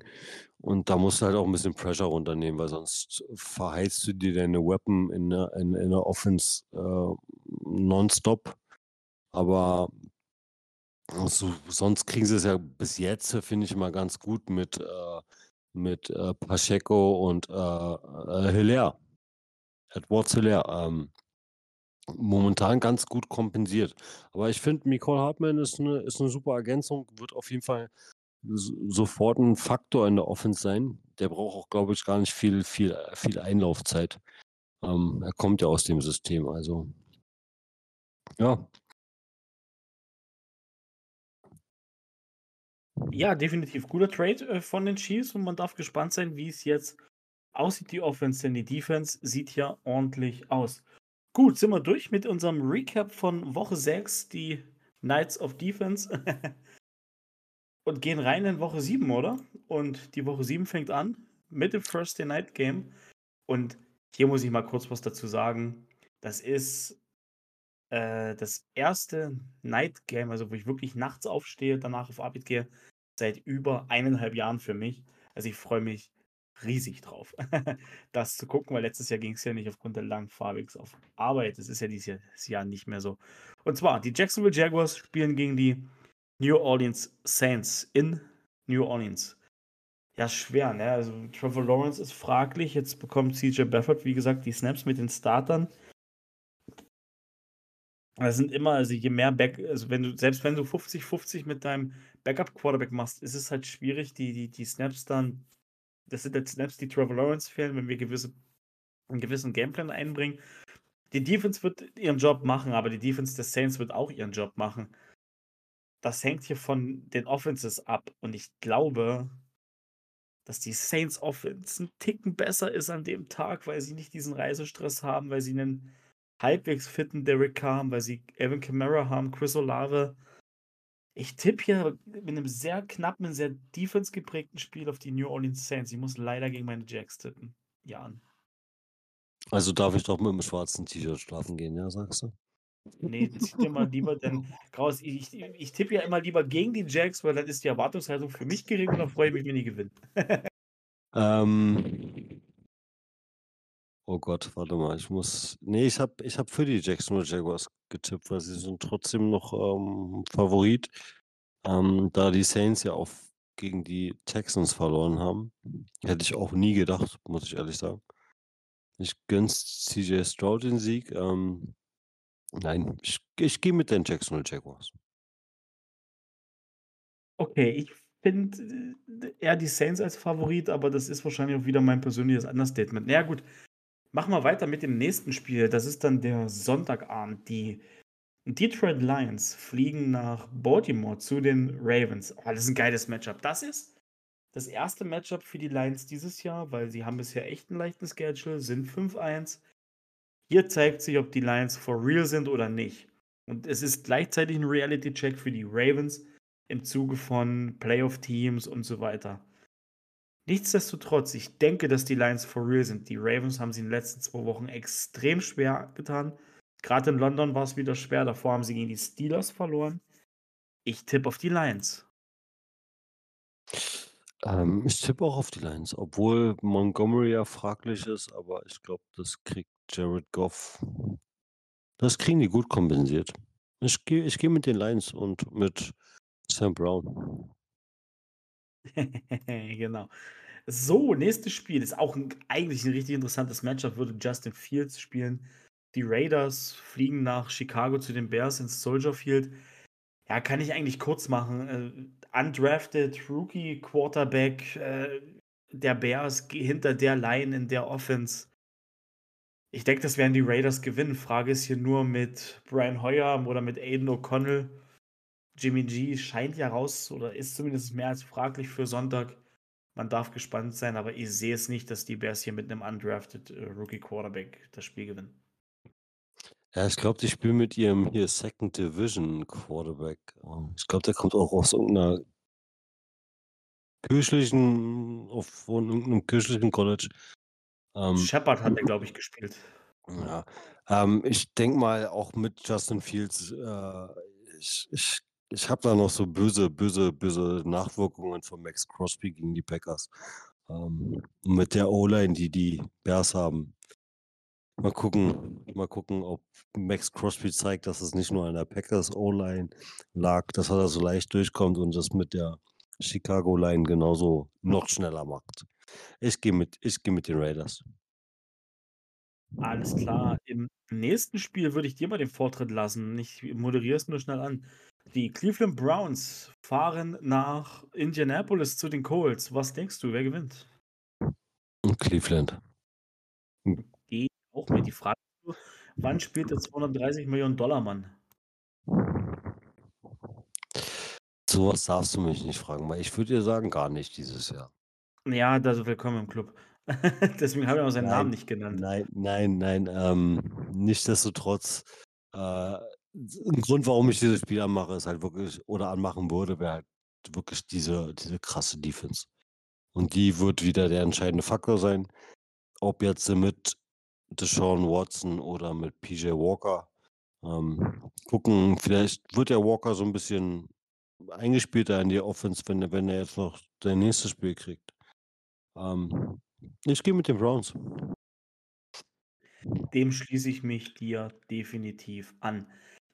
Und da musst du halt auch 'n bisschen Pressure runternehmen, weil sonst verheizt du dir deine Weapon in der in in der Offense, äh, nonstop. Aber so sonst kriegen sie es ja bis jetzt, finde ich, immer ganz gut mit, äh mit, äh, Pacheco und, äh, äh, Helaire. Edwards-Helaire, ähm, momentan ganz gut kompensiert. Aber ich finde, Mecole Hardman ist 'ne ist 'ne super Ergänzung, wird auf jeden Fall sofort 'n Faktor in der Offense sein. Der braucht auch, glaube ich, gar nicht viel viel viel Einlaufzeit. Ähm, er kommt ja aus dem System, also ja. Ja, definitiv guter Trade, äh, von den Chiefs und man darf gespannt sein, wie es jetzt aussieht, die Offense, denn die Defense sieht ja ordentlich aus. Gut, sind wir durch mit unserem Recap von Woche 6, die Knights of Defense. Und gehen rein in Woche 7, oder? Und die Woche 7 fängt an mit dem Thursday Night Game. Und hier muss ich mal kurz was dazu sagen. Das ist, äh, das erste Night Game, also wo ich wirklich nachts aufstehe, danach auf Arbeit gehe, seit über 1,5 Jahren für mich. Also, ich freue mich riesig drauf, das zu gucken, weil letztes Jahr ging's ja nicht aufgrund der langen Fahrwegs auf Arbeit. Das ist ja dieses Jahr das Jahr nicht mehr so. Und zwar, die Jacksonville Jaguars spielen gegen die New Orleans Saints in New Orleans. Ja, schwer, ne? Also, Trevor Lawrence ist fraglich. Jetzt bekommt CJ Beathard, wie gesagt, die Snaps mit den Startern. Das sind immer also, je mehr Back also, wenn du selbst wenn du 50:50 mit deinem Backup-Quarterback machst, ist es halt schwierig, die die die Snaps dann das sind jetzt Snaps, die Trevor Lawrence fehlen, wenn wir gewisse 'n gewissen Gameplan einbringen. Die Defense wird ihren Job machen, aber die Defense der Saints wird auch ihren Job machen. Das hängt hier von den Offenses ab und ich glaube dass die Saints Offense 'n Ticken besser ist an dem Tag, weil sie nicht diesen Reisestress haben, weil sie 'nen halbwegs fitten Derek Carr haben, weil sie Alvin Kamara haben, Chris Olave. Ich tippe hier mit 'nem sehr knappen, sehr Defense-geprägten Spiel auf die New Orleans Saints. Ich muss leider gegen meine Jags tippen. Jan. Also, darf ich doch mit'm schwarzen T-Shirt schlafen gehen, ja, sagst du? Ne, zieh dir mal lieber dein graues ich ich tippe ja immer lieber gegen die Jags, weil dann ist die Erwartungshaltung für mich gering und dann freue ich mich, wenn die gewinnen. Ähm Oh Gott, warte mal, ich muss ne, ich habe ich habe für die Jacksonville Jaguars getippt, weil sie sind trotzdem noch, ähm, Favorit, ähm, da die Saints ja auch gegen die Texans verloren haben. Hätte ich auch nie gedacht, muss ich ehrlich sagen. Ich gönne CJ Stroud den Sieg, ähm, nein, ich ich gehe mit den Jacksonville Jaguars. Okay, ich finde, äh, eher die Saints als Favorit, aber das ist wahrscheinlich auch wieder mein persönliches Understatement. Na ja, gut, machen wir weiter mit dem nächsten Spiel. Das ist dann der Sonntagabend. Die Detroit Lions fliegen nach Baltimore zu den Ravens. Oh, das ist ein geiles Matchup. Das ist das erste Matchup für die Lions dieses Jahr, weil sie haben bisher echt einen leichten Schedule, sind 5-1. Hier zeigt sich, ob die Lions for real sind oder nicht. Und es ist gleichzeitig ein Reality-Check für die Ravens im Zuge von Playoff-Teams und so weiter. Nichtsdestotrotz, ich denke, dass die Lions for real sind. Die Ravens haben sie in den letzten zwei Wochen extrem schwer getan. Gerade in London war es wieder schwer. Davor haben sie gegen die Steelers verloren. Ich tippe auf die Lions. Ähm, ich tippe auch auf die Lions, obwohl Montgomery ja fraglich ist, aber ich glaube, das kriegt Jared Goff das kriegen die gut kompensiert. Ich gehe ich gehe mit den Lions und mit Sam Brown. Genau. So, nächstes Spiel ist auch 'n eigentlich 'n richtig interessantes Matchup, würde Justin Fields spielen. Die Raiders fliegen nach Chicago zu den Bears ins Soldier Field. Ja, kann ich eigentlich kurz machen. Äh, undrafted Rookie Quarterback, äh, der Bears hinter der Line in der Offense. Ich denke, das werden die Raiders gewinnen. Frage ist hier nur mit Brian Hoyer oder mit Aiden O'Connell. Jimmy G scheint ja raus oder ist zumindest mehr als fraglich für Sonntag. Man darf gespannt sein, aber ich sehe es nicht, dass die Bears hier mit 'nem undrafted, äh, Rookie Quarterback das Spiel gewinnen. Ja, ich glaube, die spielen mit ihrem hier Second Division Quarterback. Ähm, ich glaube, der kommt auch aus irgend 'ner kirchlichen auf von irgend 'nem kirchlichen College. Ähm, Shepherd hat er, glaube ich, gespielt. ja, ähm, ich denke mal auch mit Justin Fields, äh, ich ich ich habe da noch so böse böse böse Nachwirkungen von Max Crosby gegen die Packers. Ähm, mit der O-Line, die die Bears haben. Mal gucken mal gucken, ob Max Crosby zeigt, dass es nicht nur an der Packers O-Line lag, dass er da so leicht durchkommt und das mit der Chicago Line genauso noch schneller macht. Ich gehe mit ich gehe mit den Raiders. Alles klar. Im nächsten Spiel würde ich dir mal den Vortritt lassen. Ich moderiere es nur schnell an. Die Cleveland Browns fahren nach Indianapolis zu den Colts. Was denkst du, wer gewinnt? Cleveland. Hm. Ich auch mit. Die Frage wann spielt der 230.000.000 Mann? So was darfst du mich nicht fragen, weil ich würde dir sagen, gar nicht dieses Jahr. Ja, also willkommen im Club. Deswegen habe ich auch seinen Namen Nein, nicht genannt. nein, nein, nein, ähm, nichtsdestotrotz, äh, s 'n Grund, warum ich dieses Spiel anmache, ist halt wirklich oder anmachen würde, wäre halt wirklich diese diese krasse Defense. Und die wird wieder der entscheidende Faktor sein. Ob jetzt mit Deshaun Watson oder mit PJ Walker. Ähm, gucken, vielleicht wird der Walker so 'n bisschen eingespielter in die Offense, wenn er wenn er jetzt noch sein nächstes Spiel kriegt. Ähm, ich gehe mit den Browns. Dem schließe ich mich dir definitiv an.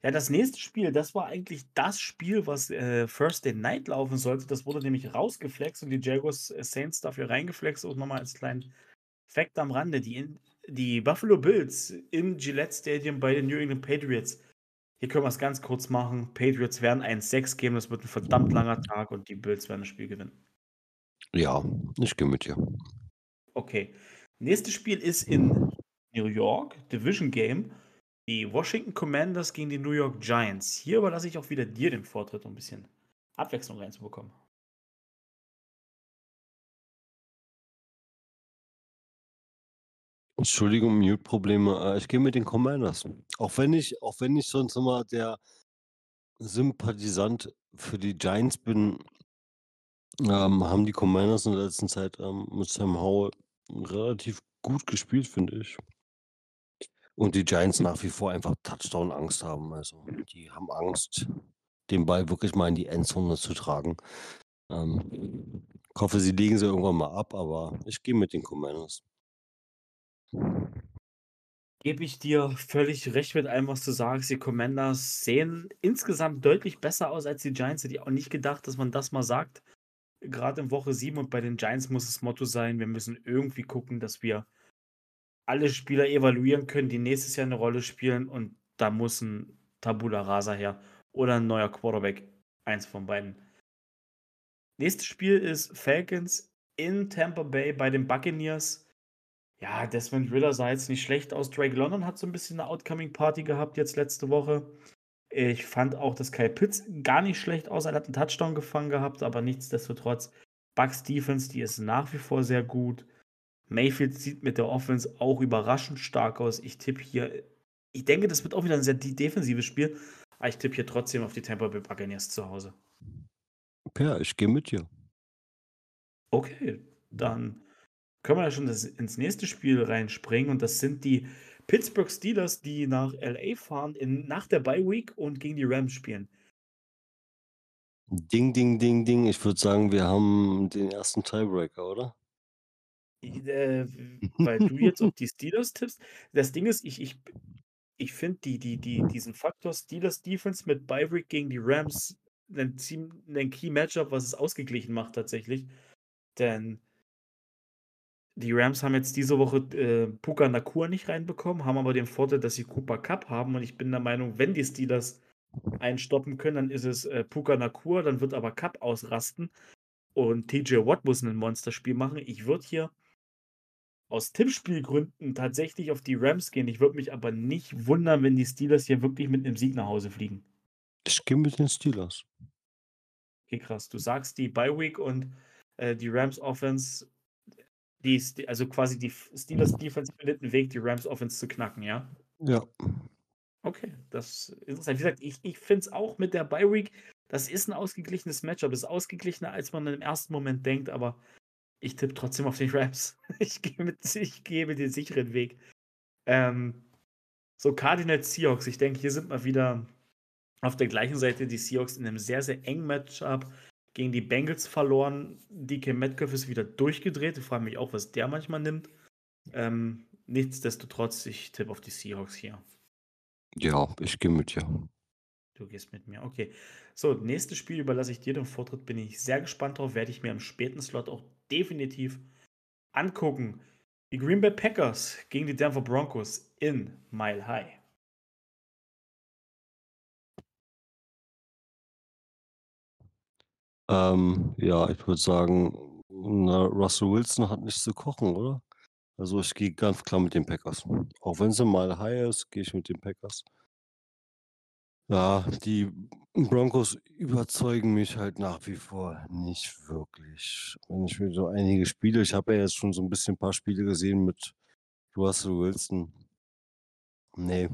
Ja, das nächste Spiel, das war eigentlich das Spiel, was, äh, Thursday Night laufen sollte. Das wurde nämlich rausgeflext und die Jaguars, äh, Saints dafür reingeflext. Und noch mal als kleinen Fact am Rande, die in die Buffalo Bills im Gillette Stadium bei den New England Patriots. Hier können wir's ganz kurz machen. Patriots werden 1-6 geben. Das wird 'n verdammt langer Tag und die Bills werden das Spiel gewinnen. Ja, ich gehe mit dir. Okay. Nächstes Spiel ist in New York, Division Game. Die Washington Commanders gegen die New York Giants. Hier überlasse ich auch wieder dir den Vortritt, um 'n bisschen Abwechslung reinzubekommen. Entschuldigung, Mute-Probleme. Äh, ich gehe mit den Commanders. Auch wenn ich auch wenn ich sonst immer der Sympathisant für die Giants bin ähm, haben die Commanders in der letzten Zeit, ähm, mit Sam Howell relativ gut gespielt, finde ich. Und die Giants nach wie vor einfach Touchdown-Angst haben. Also, die haben Angst, den Ball wirklich mal in die Endzone zu tragen. Ähm, ich hoffe, sie legen sie irgendwann mal ab, aber ich gehe mit den Commanders. Gebe ich dir völlig recht mit allem, was du sagst. Die Commanders sehen insgesamt deutlich besser aus als die Giants. Hätte ich auch nicht gedacht, dass man das mal sagt. Gerade in Woche 7 und bei den Giants muss das Motto sein, wir müssen irgendwie gucken, dass wir alle Spieler evaluieren können, die nächstes Jahr eine Rolle spielen und da muss ein Tabula Rasa her oder ein neuer Quarterback. Eins von beiden. Nächstes Spiel ist Falcons in Tampa Bay bei den Buccaneers. Ja, Desmond Ritter sah jetzt nicht schlecht aus. Drake London hat so ein bisschen eine Outcoming Party gehabt jetzt letzte Woche. Ich fand auch, dass Kyle Pitts gar nicht schlecht aus. Er hat einen Touchdown gefangen gehabt, aber nichtsdestotrotz, Bucks Defense, die ist nach wie vor sehr gut. Mayfield sieht mit der Offense auch überraschend stark aus. Ich tippe hier, ich denke, das wird auch wieder ein sehr defensives Spiel, aber ich tippe hier trotzdem auf die Tampa Bay Buccaneers zu Hause. Ja, ich gehe mit dir. Okay, dann können wir ja schon ins nächste Spiel reinspringen und das sind die Pittsburgh Steelers, die nach LA fahren in, nach der Bye Week und gegen die Rams spielen. Ding, ding, ding, ding. Ich würde sagen, wir haben den ersten Tiebreaker, oder? Äh, weil du jetzt auf die Steelers tippst. Das Ding ist, ich, ich, ich finde die, die, die, diesen Faktor Steelers Defense mit Bye Week gegen die Rams ein, ein Key Matchup, was es ausgeglichen macht tatsächlich. Denn die Rams haben jetzt diese Woche äh, Puka Nakur nicht reinbekommen, haben aber den Vorteil, dass sie Cooper Cup haben. Und ich bin der Meinung, wenn die Steelers einstoppen können, dann ist es äh, Puka Nakur, dann wird aber Cup ausrasten. Und TJ Watt muss ein Monsterspiel machen. Ich würde hier aus Tippspielgründen tatsächlich auf die Rams gehen. Ich würde mich aber nicht wundern, wenn die Steelers hier wirklich mit einem Sieg nach Hause fliegen. Ich gehe mit den Steelers. Okay, krass. Du sagst die Bye Week und äh, die Rams Offense die, also quasi die Steelers Defense findet einen Weg, die Rams Offense zu knacken, ja? Ja. Okay, das ist interessant. Wie gesagt, ich, ich finde es auch mit der Bye Week, das ist ein ausgeglichenes Matchup. Das ist ausgeglichener, als man im ersten Moment denkt, aber ich tippe trotzdem auf die Rams. Ich gehe mit, ich mit den sicheren Weg. Ähm, so, Cardinals Seahawks, ich denke, hier sind wir wieder auf der gleichen Seite. Die Seahawks in einem sehr, sehr engen Matchup gegen die Bengals verloren. DK Metcalf ist wieder durchgedreht. Ich frage mich auch, was der manchmal nimmt. Ähm, nichtsdestotrotz, ich tippe auf die Seahawks hier. Ja, ich gehe mit dir. Du gehst mit mir, okay. So, nächstes Spiel überlasse ich dir den Vortritt. Bin ich sehr gespannt drauf. Werde ich mir im späten Slot auch definitiv angucken. Die Green Bay Packers gegen die Denver Broncos in Mile High. Ähm, ja, ich würde sagen, na, Russell Wilson hat nichts zu kochen, oder? Also ich gehe ganz klar mit den Packers. Auch wenn sie mal high ist, gehe ich mit den Packers. Ja, die Broncos überzeugen mich halt nach wie vor nicht wirklich. Wenn ich mir so einige Spiele, ich habe ja jetzt schon so ein bisschen ein paar Spiele gesehen mit Russell Wilson. Nee.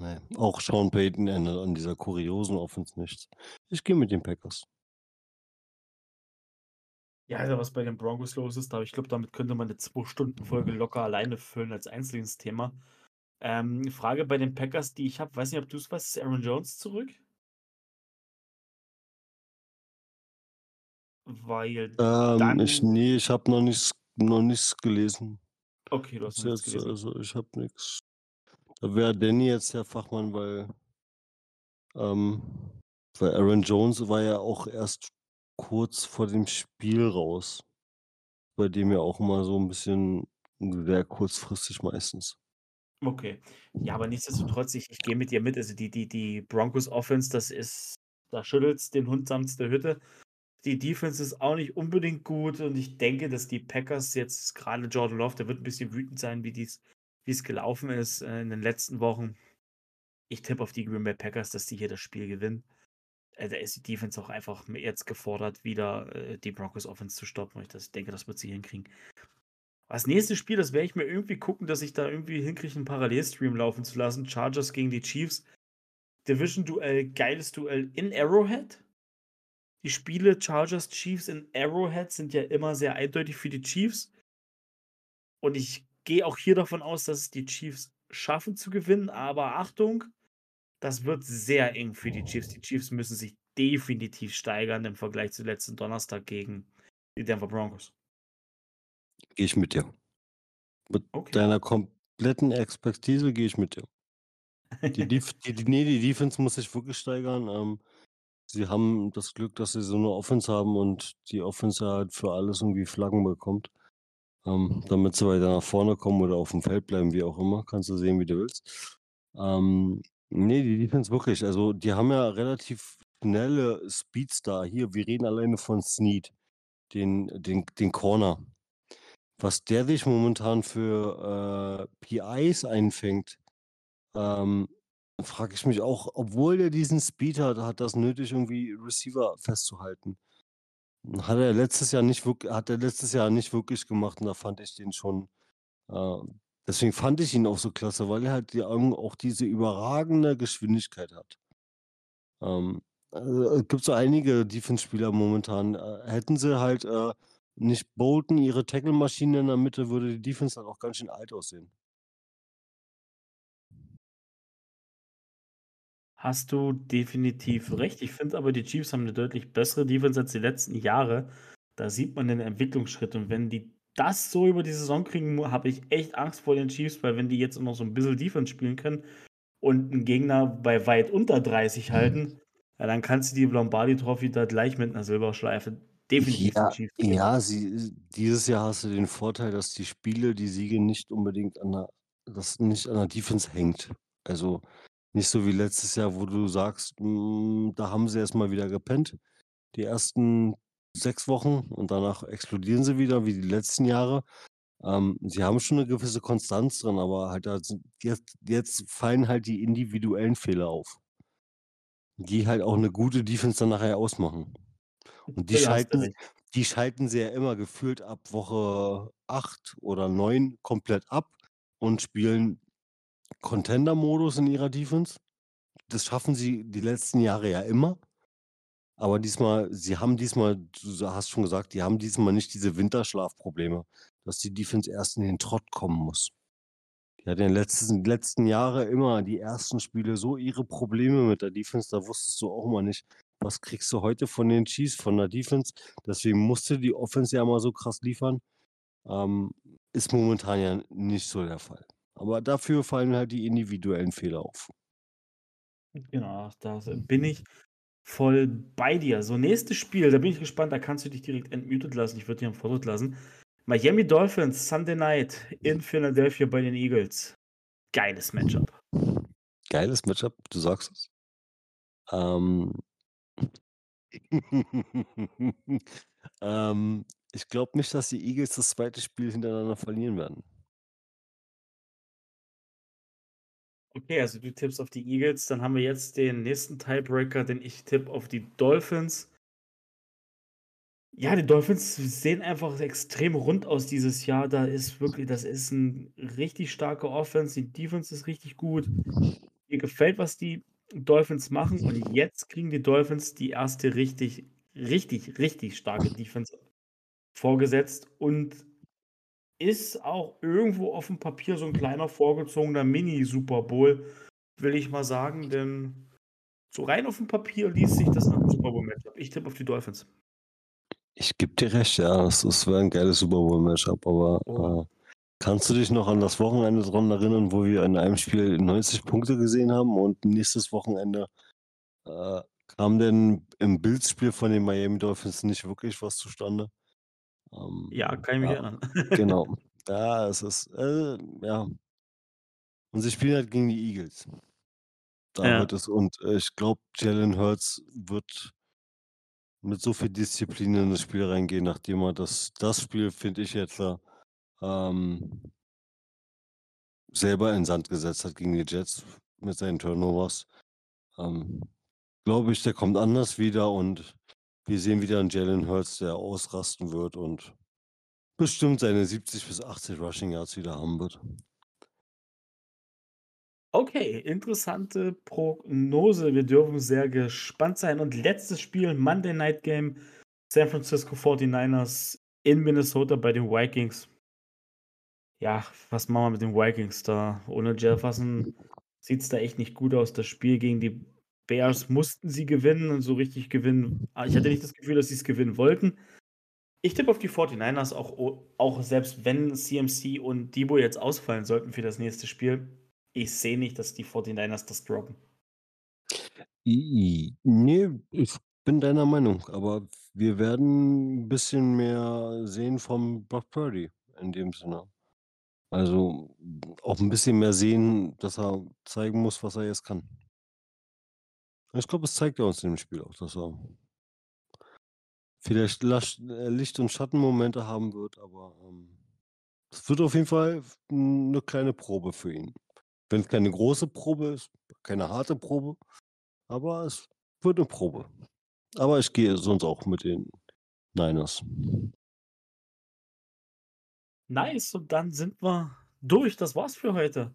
Nee. Auch Sean Payton ändert an dieser kuriosen Offense nichts. Ich gehe mit den Packers. Ja, also was bei den Broncos los ist, aber ich glaube, damit könnte man eine 2-Stunden-Folge locker alleine füllen als einzelnes Thema. Ähm, Frage bei den Packers, die ich habe, weiß nicht, ob du es weißt, ist Aaron Jones zurück? Weil Ähm, dann. ich, nee, ich habe noch nichts, noch nichts gelesen. Okay, du hast nichts gelesen. also ich habe nichts. Da wäre Danny jetzt der Fachmann, weil, ähm, weil Aaron Jones war ja auch erst kurz vor dem Spiel raus. Bei dem ja auch immer so ein bisschen sehr kurzfristig meistens. Okay. Ja, aber nichtsdestotrotz, ich, ich gehe mit dir mit. Also die, die, die Broncos Offense, das ist, da schüttelt's den Hund samt der Hütte. Die Defense ist auch nicht unbedingt gut und ich denke, dass die Packers jetzt gerade Jordan Love, der wird ein bisschen wütend sein, wie dies, wie es gelaufen ist äh, in den letzten Wochen. Ich tippe auf die Green Bay Packers, dass die hier das Spiel gewinnen. Äh, da ist die Defense auch einfach jetzt gefordert, wieder äh, die Broncos Offense zu stoppen. Ich das, denke, das wird sie hinkriegen. Das nächste Spiel, das werde ich mir irgendwie gucken, dass ich da irgendwie hinkriege, einen Parallelstream laufen zu lassen. Chargers gegen die Chiefs. Division-Duell, geiles Duell in Arrowhead. Die Spiele Chargers Chiefs in Arrowhead sind ja immer sehr eindeutig für die Chiefs. Und ich gehe auch hier davon aus, dass es die Chiefs schaffen zu gewinnen. Aber Achtung, das wird sehr eng für die Chiefs. Die Chiefs müssen sich definitiv steigern im Vergleich zu letzten Donnerstag gegen die Denver Broncos. Gehe ich mit dir. Mit Okay. deiner kompletten Expertise gehe ich mit dir. Die Def die die ne, die Defense muss sich wirklich steigern. Ähm, sie haben das Glück, dass sie so 'ne Offense haben und die Offense halt für alles irgendwie Flaggen bekommt, ähm, damit sie weiter nach vorne kommen oder aufm Feld bleiben, wie auch immer. Kannst du sehen, wie du willst. Ähm, ne, die Defense wirklich. Also, die haben ja relativ schnelle Speedster. Hier, wir reden alleine von Snead, den den den Corner. Was der sich momentan für, äh, PIs einfängt, ähm, frage ich mich auch, obwohl der diesen Speed hat, hat er's nötig, irgendwie Receiver festzuhalten. Hat er letztes Jahr nicht wirk hat er letztes Jahr nicht wirklich gemacht und da fand ich den schon äh, deswegen fand ich ihn auch so klasse, weil er halt die auch diese überragende Geschwindigkeit hat. Ähm, äh, gibt so einige Defense-Spieler momentan. Äh, hätten sie halt, äh, nicht Bolton, ihre Tackle-Maschine in der Mitte, würde die Defense halt auch ganz schön alt aussehen. Hast du definitiv recht. Ich finde aber, die Chiefs haben 'ne deutlich bessere Defense als die letzten Jahre. Da sieht man den Entwicklungsschritt und wenn die das so über die Saison kriegen, habe ich echt Angst vor den Chiefs, weil wenn die jetzt noch so 'n bisschen Defense spielen können und 'n Gegner bei weit unter 30 halten, ja, dann kannst du die Lombardi Trophy da gleich mit 'ner Silberschleife definitiv Ja, Chiefs geben. ja, sie dieses Jahr hast du den Vorteil, dass die Spiele, die Siege nicht unbedingt an der das nicht an der Defense hängt. Also, nicht so wie letztes Jahr, wo du sagst, hm, da haben sie erst mal wieder gepennt, die ersten 6 Wochen und danach explodieren sie wieder wie die letzten Jahre. Ähm, sie haben schon 'ne gewisse Konstanz drin, aber halt jetzt jetzt fallen halt die individuellen Fehler auf die halt auch 'ne gute Defense dann nachher ausmachen. Und die schalten die schalten sie ja immer gefühlt ab Woche 8 oder 9 komplett ab und spielen Contender-Modus in ihrer Defense. Das schaffen sie die letzten Jahre ja immer. Aber diesmal sie haben diesmal du hast schon gesagt, die haben diesmal nicht diese Winterschlafprobleme, dass die Defense erst in den Trott kommen muss. Die hat in den letzten letzten Jahre immer die ersten Spiele so ihre Probleme mit der Defense, da wusstest du auch immer nicht, was kriegst du heute von den Chiefs, von der Defense? Deswegen musste die Offense ja immer so krass liefern. Ähm, ist momentan ja nicht so der Fall. Aber dafür fallen halt die individuellen Fehler auf. Genau, da s bin ich voll bei dir. So, nächstes Spiel, da bin ich gespannt, da kannst du dich direkt entmutet lassen. Ich würde dich unmutet lassen. Miami Dolphins, Sunday Night in Philadelphia bei den Eagles. Geiles Matchup. Geiles Matchup, du sagst es. Ähm ähm, ich glaube nicht, dass die Eagles das 2. Spiel hintereinander verlieren werden. Okay, also du tippst auf die Eagles. Dann haben wir jetzt den nächsten Tiebreaker, denn ich tippe auf die Dolphins. Ja, die Dolphins sehen einfach extrem rund aus dieses Jahr. Da ist wirklich das ist 'n richtig starke Offense. Die Defense ist richtig gut. Mir gefällt, was die Dolphins machen und jetzt kriegen die Dolphins die 1. richtig, richtig, richtig starke Defense vorgesetzt und ist auch irgendwo aufm Papier so 'n kleiner vorgezogener Mini-Super Bowl, will ich mal sagen, denn so rein aufm Papier liest sich das nach 'nem Super Bowl-Matchup. Ich tippe auf die Dolphins. Ich gebe dir recht, ja, das das wäre 'n geiles Super Bowl-Matchup, Oh. aber, äh, kannst du dich noch an das Wochenende dran erinnern, wo wir in einem Spiel 90 Punkte gesehen haben und nächstes Wochenende, äh, kam denn im Bills-Spiel von den Miami Dolphins nicht wirklich was zustande? Ja, Ähm, kann ich mich ja, erinnern. genau. Ja, es ist, äh, ja. Und sie spielen halt gegen die Eagles. Da Ja. wird es und, äh, ich glaube, Jalen Hurts wird mit so viel Disziplin in das Spiel reingehen, nachdem er das das Spiel, finde ich jetzt, äh, ähm selber in Sand gesetzt hat gegen die Jets mit seinen Turnovers. Ähm, glaube ich, der kommt anders wieder und wir sehen wieder 'n Jalen Hurts, der ausrasten wird und bestimmt seine 70 bis 80 Rushing Yards wieder haben wird. Okay, interessante Prognose. Wir dürfen sehr gespannt sein und letztes Spiel, Monday Night Game, San Francisco 49ers in Minnesota bei den Vikings. Ja, was machen wir mit den Vikings da? Ohne Jefferson sieht's da echt nicht gut aus. Das Spiel gegen die Bears mussten sie gewinnen und so richtig gewinnen ah, ich hatte nicht das Gefühl, dass sie's gewinnen wollten. Ich tippe auf die 49ers, auch, auch selbst wenn CMC und Debo jetzt ausfallen sollten für das nächste Spiel. Ich sehe nicht, dass die 49ers das droppen. Nee, ich bin deiner Meinung, aber wir werden ein bisschen mehr sehen vom Brock Purdy in dem Sinne. Also auch ein bisschen mehr sehen, dass er zeigen muss, was er jetzt kann. Ich glaube, es zeigt er uns in dem Spiel auch, dass er vielleicht äh, Licht und Schattenmomente haben wird, aber, ähm, es wird auf jeden Fall eine kleine Probe für ihn. Wenn es keine große Probe ist, keine harte Probe, aber es wird eine Probe. Aber ich gehe sonst auch mit den Niners. Nice, und dann sind wir durch. Das war's für heute.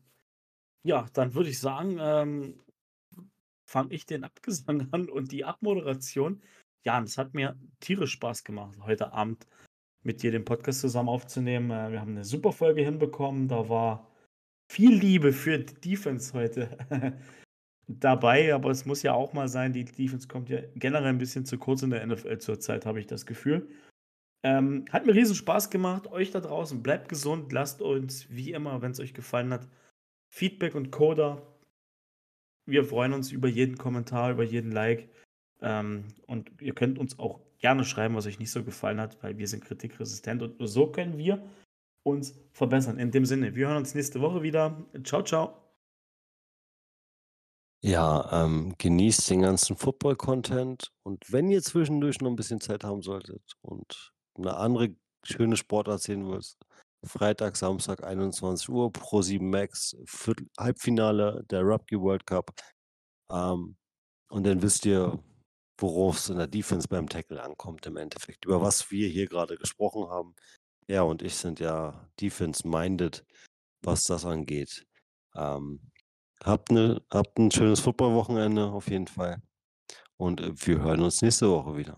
Ja, dann würde ich sagen, ähm, fange ich den Abgesang an und die Abmoderation. Ja, es hat mir tierisch Spaß gemacht, heute Abend mit dir den Podcast zusammen aufzunehmen. Äh, wir haben eine super Folge hinbekommen. Da war viel Liebe für die Defense heute dabei, aber es muss ja auch mal sein, die Defense kommt ja generell ein bisschen zu kurz in der NFL zurzeit, habe ich das Gefühl. Ähm, hat mir riesen Spaß gemacht. Euch da draußen, bleibt gesund, lasst uns wie immer, wenn es euch gefallen hat, Feedback und Coda. Wir freuen uns über jeden Kommentar, über jeden Like. Ähm, und ihr könnt uns auch gerne schreiben, was euch nicht so gefallen hat, weil wir sind kritikresistent und nur so können wir uns verbessern. In dem Sinne, wir hören uns nächste Woche wieder. Ciao, ciao. Ja, ähm, genießt den ganzen Football-Content und wenn ihr zwischendurch noch ein bisschen Zeit haben solltet und eine andere schöne Sportart sehen willst, Freitag, Samstag, 21 Uhr, Pro 7 Max, Viertel Halbfinale der Rugby World Cup. Ähm, und dann wisst ihr, worauf es in der Defense beim Tackle ankommt im Endeffekt, über was wir hier gerade gesprochen haben. Ja, und ich sind ja Defense-minded, was das angeht. Ähm, habt, ne, habt ein schönes Football-Wochenende auf jeden Fall. Und äh, wir hören uns nächste Woche wieder.